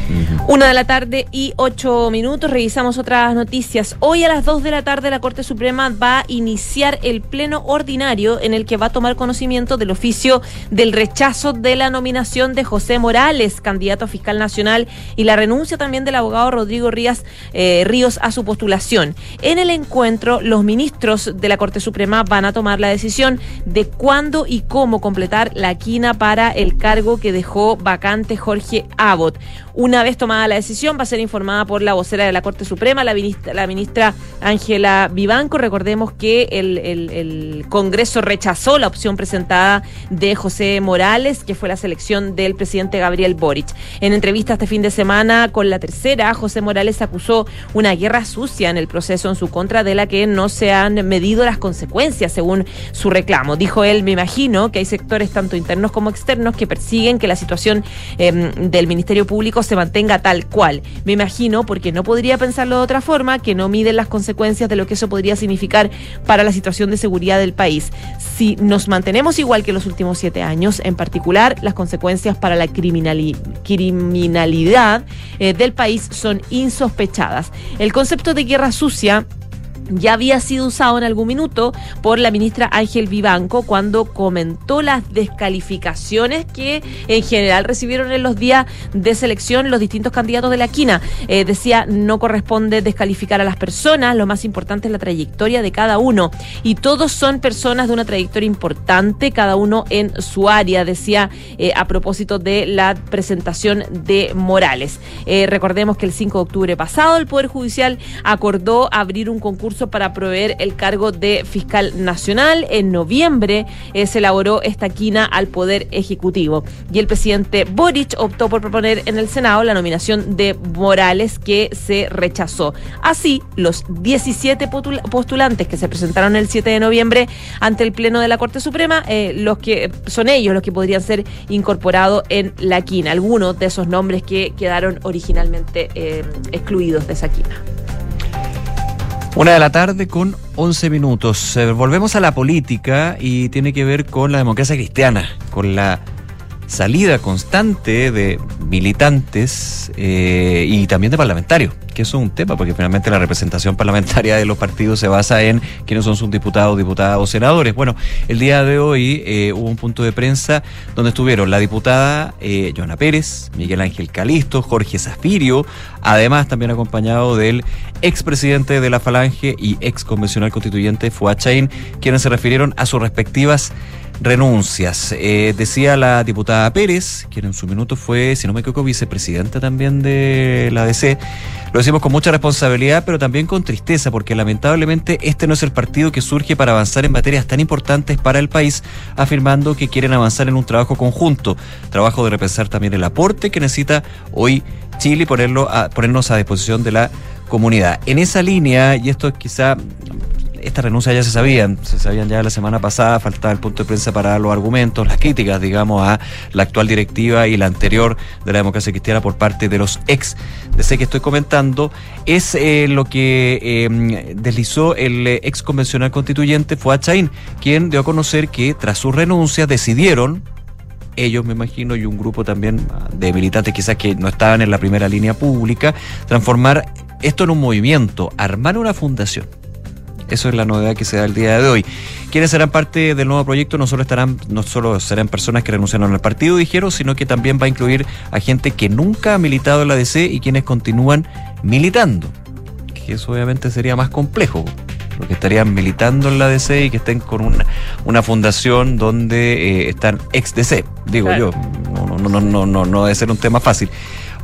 Una de la tarde y ocho minutos, revisamos otras noticias. Hoy a las dos de la tarde la Corte Suprema va a iniciar el pleno ordinario en el que va a tomar conocimiento del oficio del rechazo de la nominación de José Morales, candidato a fiscal nacional, y la renuncia también del abogado Rodrigo Ríos, eh, Ríos a su postulación. En el encuentro, los ministros de la Corte Suprema van a tomar la decisión de cuándo y cómo completar la quina para el cargo que dejó vacante Jorge Abbott. Una vez tomada la decisión, va a ser informada por la vocera de la Corte Suprema, la ministra, la Ángela Vivanco. Recordemos que el, Congreso rechazó la opción presentada de José Morales, que fue la selección del presidente Gabriel Boric. En entrevista este fin de semana con la tercera, José Morales acusó una guerra sucia en el proceso en su contra de la que no se han medido las consecuencias, según su reclamo. Dijo él, me imagino que hay sectores tanto internos como externos que persiguen que la situación em, del Ministerio Público se mantenga tal cual. Me imagino, porque no podría pensarlo de otra forma, que no miden las consecuencias de lo que eso podría significar para la situación de seguridad del país. Si nos mantenemos igual que los últimos siete años, en particular, las consecuencias para la criminalidad eh, del país son insospechadas. El concepto de guerra sucia ya había sido usado en algún minuto por la ministra Ángel Vivanco cuando comentó las descalificaciones que en general recibieron en los días de selección los distintos candidatos de la quina. Eh, decía, no corresponde descalificar a las personas, lo más importante es la trayectoria de cada uno. Y todos son personas de una trayectoria importante, cada uno en su área, decía eh, a propósito de la presentación de Morales. Eh, recordemos que el 5 de octubre pasado el Poder Judicial acordó abrir un concurso para proveer el cargo de fiscal nacional. En noviembre eh, se elaboró esta quina al Poder Ejecutivo. Y el presidente Boric optó por proponer en el Senado la nominación de Morales, que se rechazó. Así, los 17 postulantes que se presentaron el 7 de noviembre ante el Pleno de la Corte Suprema, eh, los que son ellos los que podrían ser incorporados en la quina. Algunos de esos nombres que quedaron originalmente eh, excluidos de esa quina. Una de la tarde con 11 minutos. Eh, volvemos a la política y tiene que ver con la democracia cristiana, con la salida constante de militantes eh, y también de parlamentarios, que es un tema, porque finalmente la representación parlamentaria de los partidos se basa en quiénes son sus diputados, diputadas o senadores. Bueno, el día de hoy eh, hubo un punto de prensa donde estuvieron la diputada eh, Joana Pérez, Miguel Ángel Calisto, Jorge Zafirio, además también acompañado del expresidente de la Falange y ex convencional constituyente Fuachain, quienes se refirieron a sus respectivas renuncias. Eh, decía la diputada Pérez, quien en su minuto fue, si no me equivoco, vicepresidenta también de la DC. Lo decimos con mucha responsabilidad, pero también con tristeza, porque lamentablemente este no es el partido que surge para avanzar en materias tan importantes para el país, afirmando que quieren avanzar en un trabajo conjunto, trabajo de repensar también el aporte que necesita hoy Chile y ponerlo a, ponernos a disposición de la comunidad. En esa línea, y esto quizá estas renuncias ya se sabían, se sabían ya la semana pasada, faltaba el punto de prensa para dar los argumentos, las críticas, digamos, a la actual directiva y la anterior de la democracia cristiana por parte de los ex DC que estoy comentando, es eh, lo que eh, deslizó el eh, ex convencional constituyente Fuad Chaín, quien dio a conocer que tras su renuncia decidieron ellos me imagino y un grupo también de militantes quizás que no estaban en la primera línea pública, transformar esto en un movimiento, armar una fundación. Eso es la novedad que se da el día de hoy. Quienes serán parte del nuevo proyecto no solo estarán, no solo serán personas que renunciaron al partido, dijeron, sino que también va a incluir a gente que nunca ha militado en la DC y quienes continúan militando. Que eso obviamente sería más complejo porque estarían militando en la DC y que estén con una, una fundación donde eh, están ex DC, digo yo. No, no, no, no, no, no debe ser un tema fácil.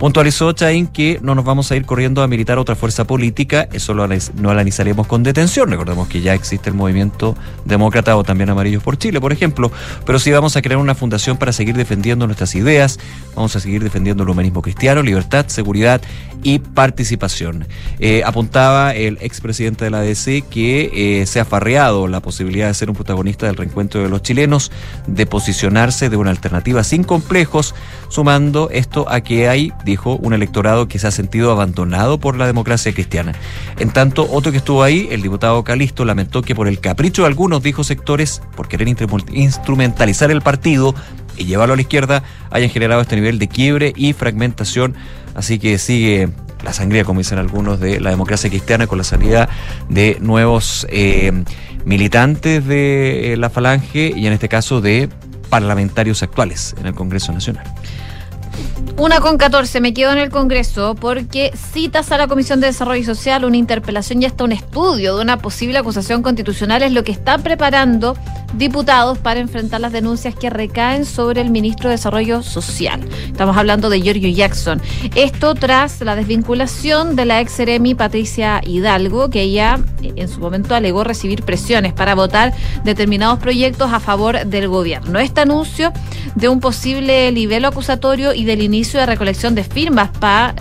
Puntualizó Chaín que no nos vamos a ir corriendo a militar otra fuerza política, eso lo, no analizaremos con detención. Recordemos que ya existe el movimiento demócrata o también Amarillos por Chile, por ejemplo, pero sí vamos a crear una fundación para seguir defendiendo nuestras ideas, vamos a seguir defendiendo el humanismo cristiano, libertad, seguridad y participación. Eh, apuntaba el expresidente de la ADC que eh, se ha farreado la posibilidad de ser un protagonista del reencuentro de los chilenos, de posicionarse de una alternativa sin complejos, sumando esto a que hay dijo, un electorado que se ha sentido abandonado por la democracia cristiana. En tanto, otro que estuvo ahí, el diputado Calisto, lamentó que por el capricho de algunos, dijo sectores, por querer instrumentalizar el partido y llevarlo a la izquierda, hayan generado este nivel de quiebre y fragmentación. Así que sigue la sangría, como dicen algunos, de la democracia cristiana con la salida de nuevos eh, militantes de eh, la falange y en este caso de parlamentarios actuales en el Congreso Nacional. Una con 14, me quedo en el Congreso porque citas a la Comisión de Desarrollo Social, una interpelación y hasta un estudio de una posible acusación constitucional es lo que están preparando diputados para enfrentar las denuncias que recaen sobre el ministro de Desarrollo Social. Estamos hablando de Giorgio Jackson. Esto tras la desvinculación de la ex Seremi Patricia Hidalgo, que ella en su momento alegó recibir presiones para votar determinados proyectos a favor del gobierno. Este anuncio de un posible libelo acusatorio y del inicio de recolección de firmas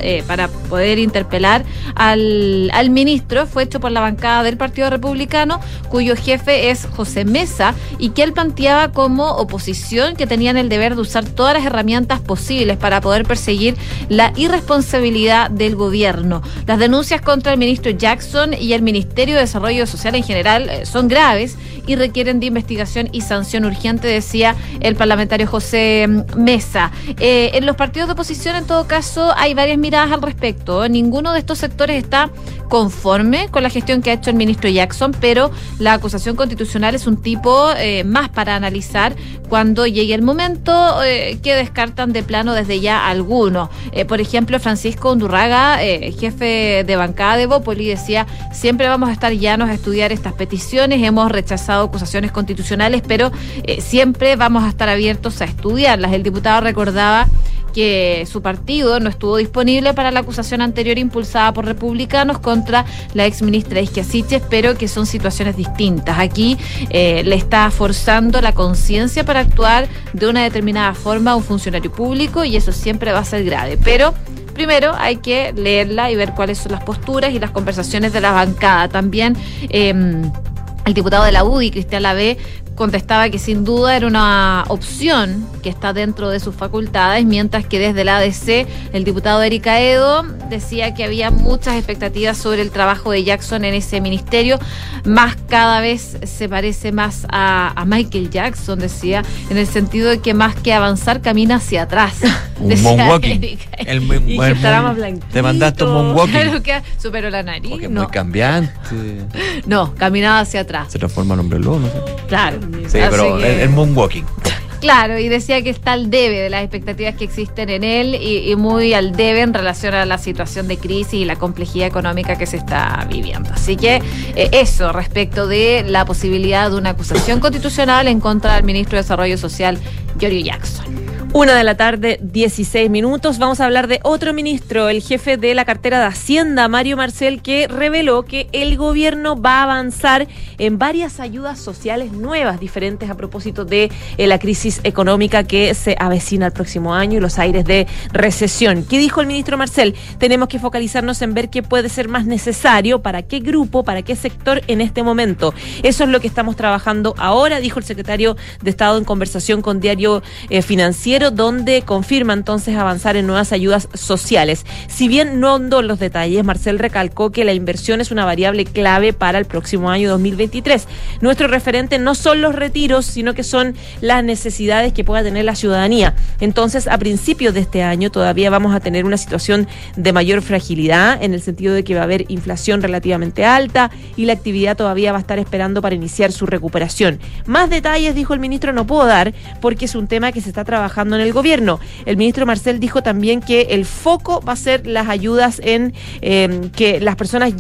eh, para poder interpelar al, al ministro fue hecho por la bancada del Partido Republicano, cuyo jefe es José Mesa, y que él planteaba como oposición que tenían el deber de usar todas las herramientas posibles para poder perseguir la irresponsabilidad del gobierno. Las denuncias contra el ministro Jackson y el Ministerio de Desarrollo Social en general eh, son graves y requieren de investigación y sanción urgente, decía el parlamentario José mm, Mesa. Eh, en los partidos de oposición, en todo caso, hay varias miradas al respecto. Ninguno de estos sectores está conforme con la gestión que ha hecho el ministro Jackson, pero la acusación constitucional es un tipo eh, más para analizar cuando llegue el momento eh, que descartan de plano desde ya algunos. por ejemplo, Francisco Undurraga, jefe de bancada de Bópoli, decía, siempre vamos a estar llanos a estudiar estas peticiones, hemos rechazado acusaciones constitucionales, pero eh, siempre vamos a estar abiertos a estudiarlas. El diputado recordaba que su partido no estuvo disponible para la acusación anterior impulsada por republicanos contra la ex ministra Isquiasiches, pero que son situaciones distintas. Aquí eh, le está forzando la conciencia para actuar de una determinada forma a un funcionario público y eso siempre va a ser grave. Pero primero hay que leerla y ver cuáles son las posturas y las conversaciones de la bancada. También. Eh, el diputado de la UDI, Cristian Lavé, contestaba que sin duda era una opción que está dentro de sus facultades, mientras que desde la ADC el diputado Erika Edo decía que había muchas expectativas sobre el trabajo de Jackson en ese ministerio, más cada vez se parece más a, Michael Jackson, decía, en el sentido de que más que avanzar camina hacia atrás. Un moonwalking. El, y que estará más Te mandaste un moonwalking. Claro que superó la nariz. Porque no. muy cambiante. No, caminaba hacia atrás. Se transforma en hombre lobo, ¿no? Claro. Sí, pero el, moonwalking. Claro, y decía que está al debe de las expectativas que existen en él y, muy al debe en relación a la situación de crisis y la complejidad económica que se está viviendo. Así que eh, eso respecto de la posibilidad de una acusación constitucional en contra del ministro de Desarrollo Social, Giorgio Jackson. Una de la tarde, 16 minutos. Vamos a hablar de otro ministro, el jefe de la cartera de Hacienda, Mario Marcel, que reveló que el gobierno va a avanzar en varias ayudas sociales nuevas, diferentes a propósito de eh, la crisis económica que se avecina el próximo año y los aires de recesión. ¿Qué dijo el ministro Marcel? Tenemos que focalizarnos en ver qué puede ser más necesario, para qué grupo, para qué sector en este momento. Eso es lo que estamos trabajando ahora, dijo el secretario de Estado en conversación con Diario eh, Financiero donde confirma entonces avanzar en nuevas ayudas sociales. Si bien no andó los detalles, Marcel recalcó que la inversión es una variable clave para el próximo año 2023. Nuestro referente no son los retiros, sino que son las necesidades que pueda tener la ciudadanía. Entonces, a principios de este año todavía vamos a tener una situación de mayor fragilidad en el sentido de que va a haber inflación relativamente alta y la actividad todavía va a estar esperando para iniciar su recuperación. Más detalles, dijo el ministro, no puedo dar porque es un tema que se está trabajando en el gobierno. El ministro Marcel dijo también que el foco va a ser las ayudas en eh, que las personas,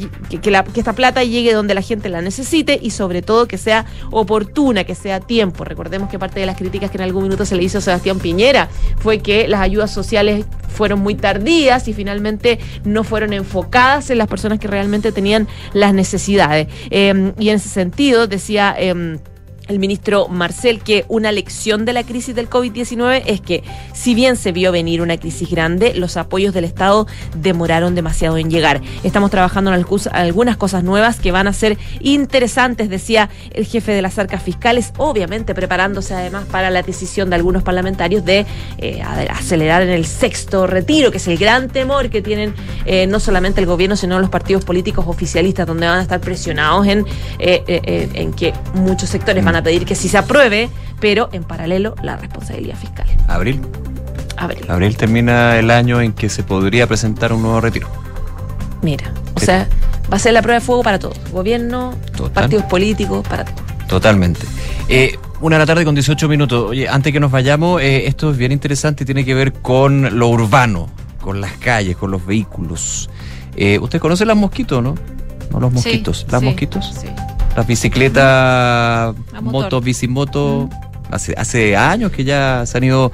que, la, que esta plata llegue donde la gente la necesite y sobre todo que sea oportuna, que sea a tiempo. Recordemos que parte de las críticas que en algún minuto se le hizo a Sebastián Piñera fue que las ayudas sociales fueron muy tardías y finalmente no fueron enfocadas en las personas que realmente tenían las necesidades. Eh, y en ese sentido decía... Eh, el ministro Marcel que una lección de la crisis del COVID-19 es que si bien se vio venir una crisis grande, los apoyos del Estado demoraron demasiado en llegar. Estamos trabajando en algunas cosas nuevas que van a ser interesantes, decía el jefe de las arcas fiscales, obviamente preparándose además para la decisión de algunos parlamentarios de eh, acelerar en el sexto retiro, que es el gran temor que tienen eh, no solamente el gobierno, sino los partidos políticos oficialistas, donde van a estar presionados en, eh, en que muchos sectores van a pedir que sí se apruebe, pero en paralelo la responsabilidad fiscal. ¿Abril? Abril. Abril termina el año en que se podría presentar un nuevo retiro. Mira, o sea, va a ser la prueba de fuego para todos. Gobierno, Total. partidos políticos, para todos. Totalmente. Eh, una de la tarde con 18 minutos. Oye, antes que nos vayamos, eh, esto es bien interesante y tiene que ver con lo urbano, con las calles, con los vehículos. Eh, ¿Usted conoce las mosquitos, no? No los mosquitos. Sí, ¿Las sí, mosquitos? Sí. Las bicicletas, motor. moto, bicimoto, hace, hace años que ya se han ido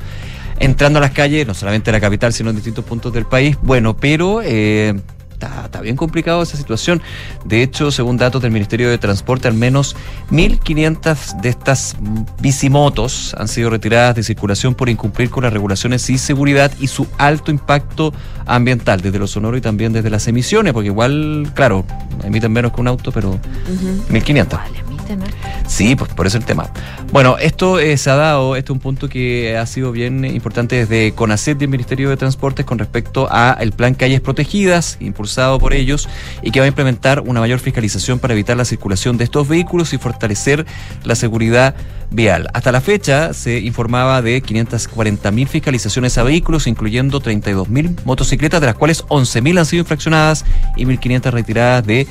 entrando a las calles, no solamente en la capital, sino en distintos puntos del país. Bueno, pero eh, está, está bien complicado esa situación. De hecho, según datos del Ministerio de Transporte, al menos 1.500 de estas bicimotos han sido retiradas de circulación por incumplir con las regulaciones y seguridad y su alto impacto ambiental, desde lo sonoro y también desde las emisiones, porque igual, claro, emiten menos que un auto, pero 1.500. Sí, pues por eso el tema. Bueno, esto eh, se ha dado, este es un punto que ha sido bien importante desde CONACET y el Ministerio de Transportes con respecto a el plan Calles Protegidas, impulsado por ellos, y que va a implementar una mayor fiscalización para evitar la circulación de estos vehículos y fortalecer la seguridad vial. Hasta la fecha se informaba de 540 mil fiscalizaciones a vehículos, incluyendo 32 mil motocicletas, de las cuales 11 mil han sido infraccionadas y 1.500 retiradas de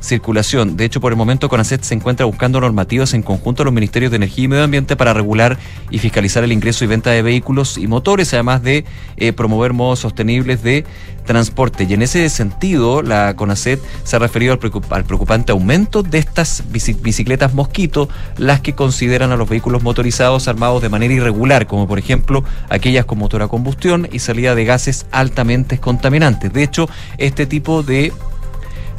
circulación. De hecho, por el momento CONACET se encuentra buscando normativas en conjunto a los ministerios de Energía y Medio Ambiente para regular y fiscalizar el ingreso y venta de vehículos y motores, además de eh, promover modos sostenibles de transporte. Y en ese sentido, la CONACET se ha referido al, al preocupante aumento de estas bici bicicletas mosquito, las que consideran a los vehículos motorizados armados de manera irregular, como por ejemplo aquellas con motor a combustión y salida de gases altamente contaminantes. De hecho, este tipo de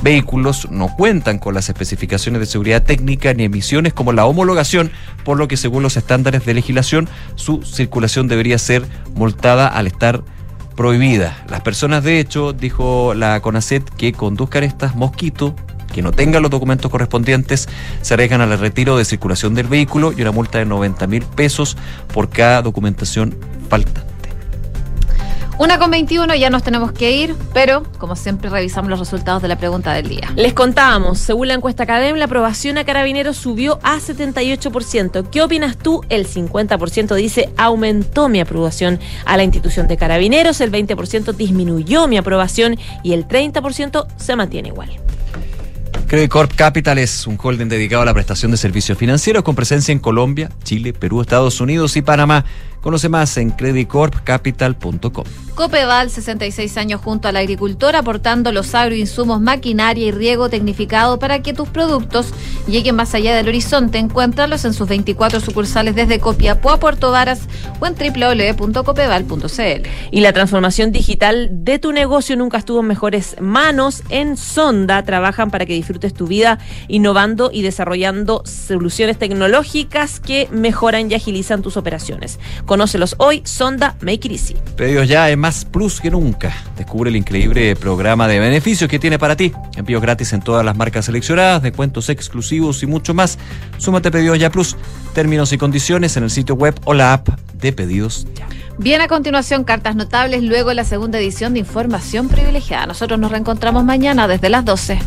vehículos no cuentan con las especificaciones de seguridad técnica ni emisiones como la homologación, por lo que según los estándares de legislación su circulación debería ser multada al estar prohibida. Las personas, de hecho, dijo la CONACET, que conduzcan estas mosquitos que no tengan los documentos correspondientes se arriesgan al retiro de circulación del vehículo y una multa de 90 mil pesos por cada documentación falta. Una con 21, ya nos tenemos que ir, pero como siempre revisamos los resultados de la pregunta del día. Les contábamos, según la encuesta Academ, la aprobación a carabineros subió a 78%. ¿Qué opinas tú? El 50% dice aumentó mi aprobación a la institución de carabineros, el 20% disminuyó mi aprobación y el 30% se mantiene igual. Credit Corp Capital es un holding dedicado a la prestación de servicios financieros con presencia en Colombia, Chile, Perú, Estados Unidos y Panamá. Conoce más en creditcorpcapital.com. Copeval, 66 años junto al agricultor, aportando los agroinsumos, maquinaria y riego tecnificado para que tus productos lleguen más allá del horizonte. Encuéntralos en sus 24 sucursales desde Copiapó a Puerto Varas o en www.copeval.cl. Y la transformación digital de tu negocio nunca estuvo en mejores manos. En Sonda trabajan para que disfrutes tu vida innovando y desarrollando soluciones tecnológicas que mejoran y agilizan tus operaciones. Conócelos hoy, Sonda Make It Easy. Pedidos ya es más plus que nunca. Descubre el increíble programa de beneficios que tiene para ti. Envíos gratis en todas las marcas seleccionadas, descuentos exclusivos y mucho más. Súmate a Pedidos Ya Plus. Términos y condiciones en el sitio web o la app de Pedidos Ya. Bien, a continuación, cartas notables, luego la segunda edición de Información Privilegiada. Nosotros nos reencontramos mañana desde las 12.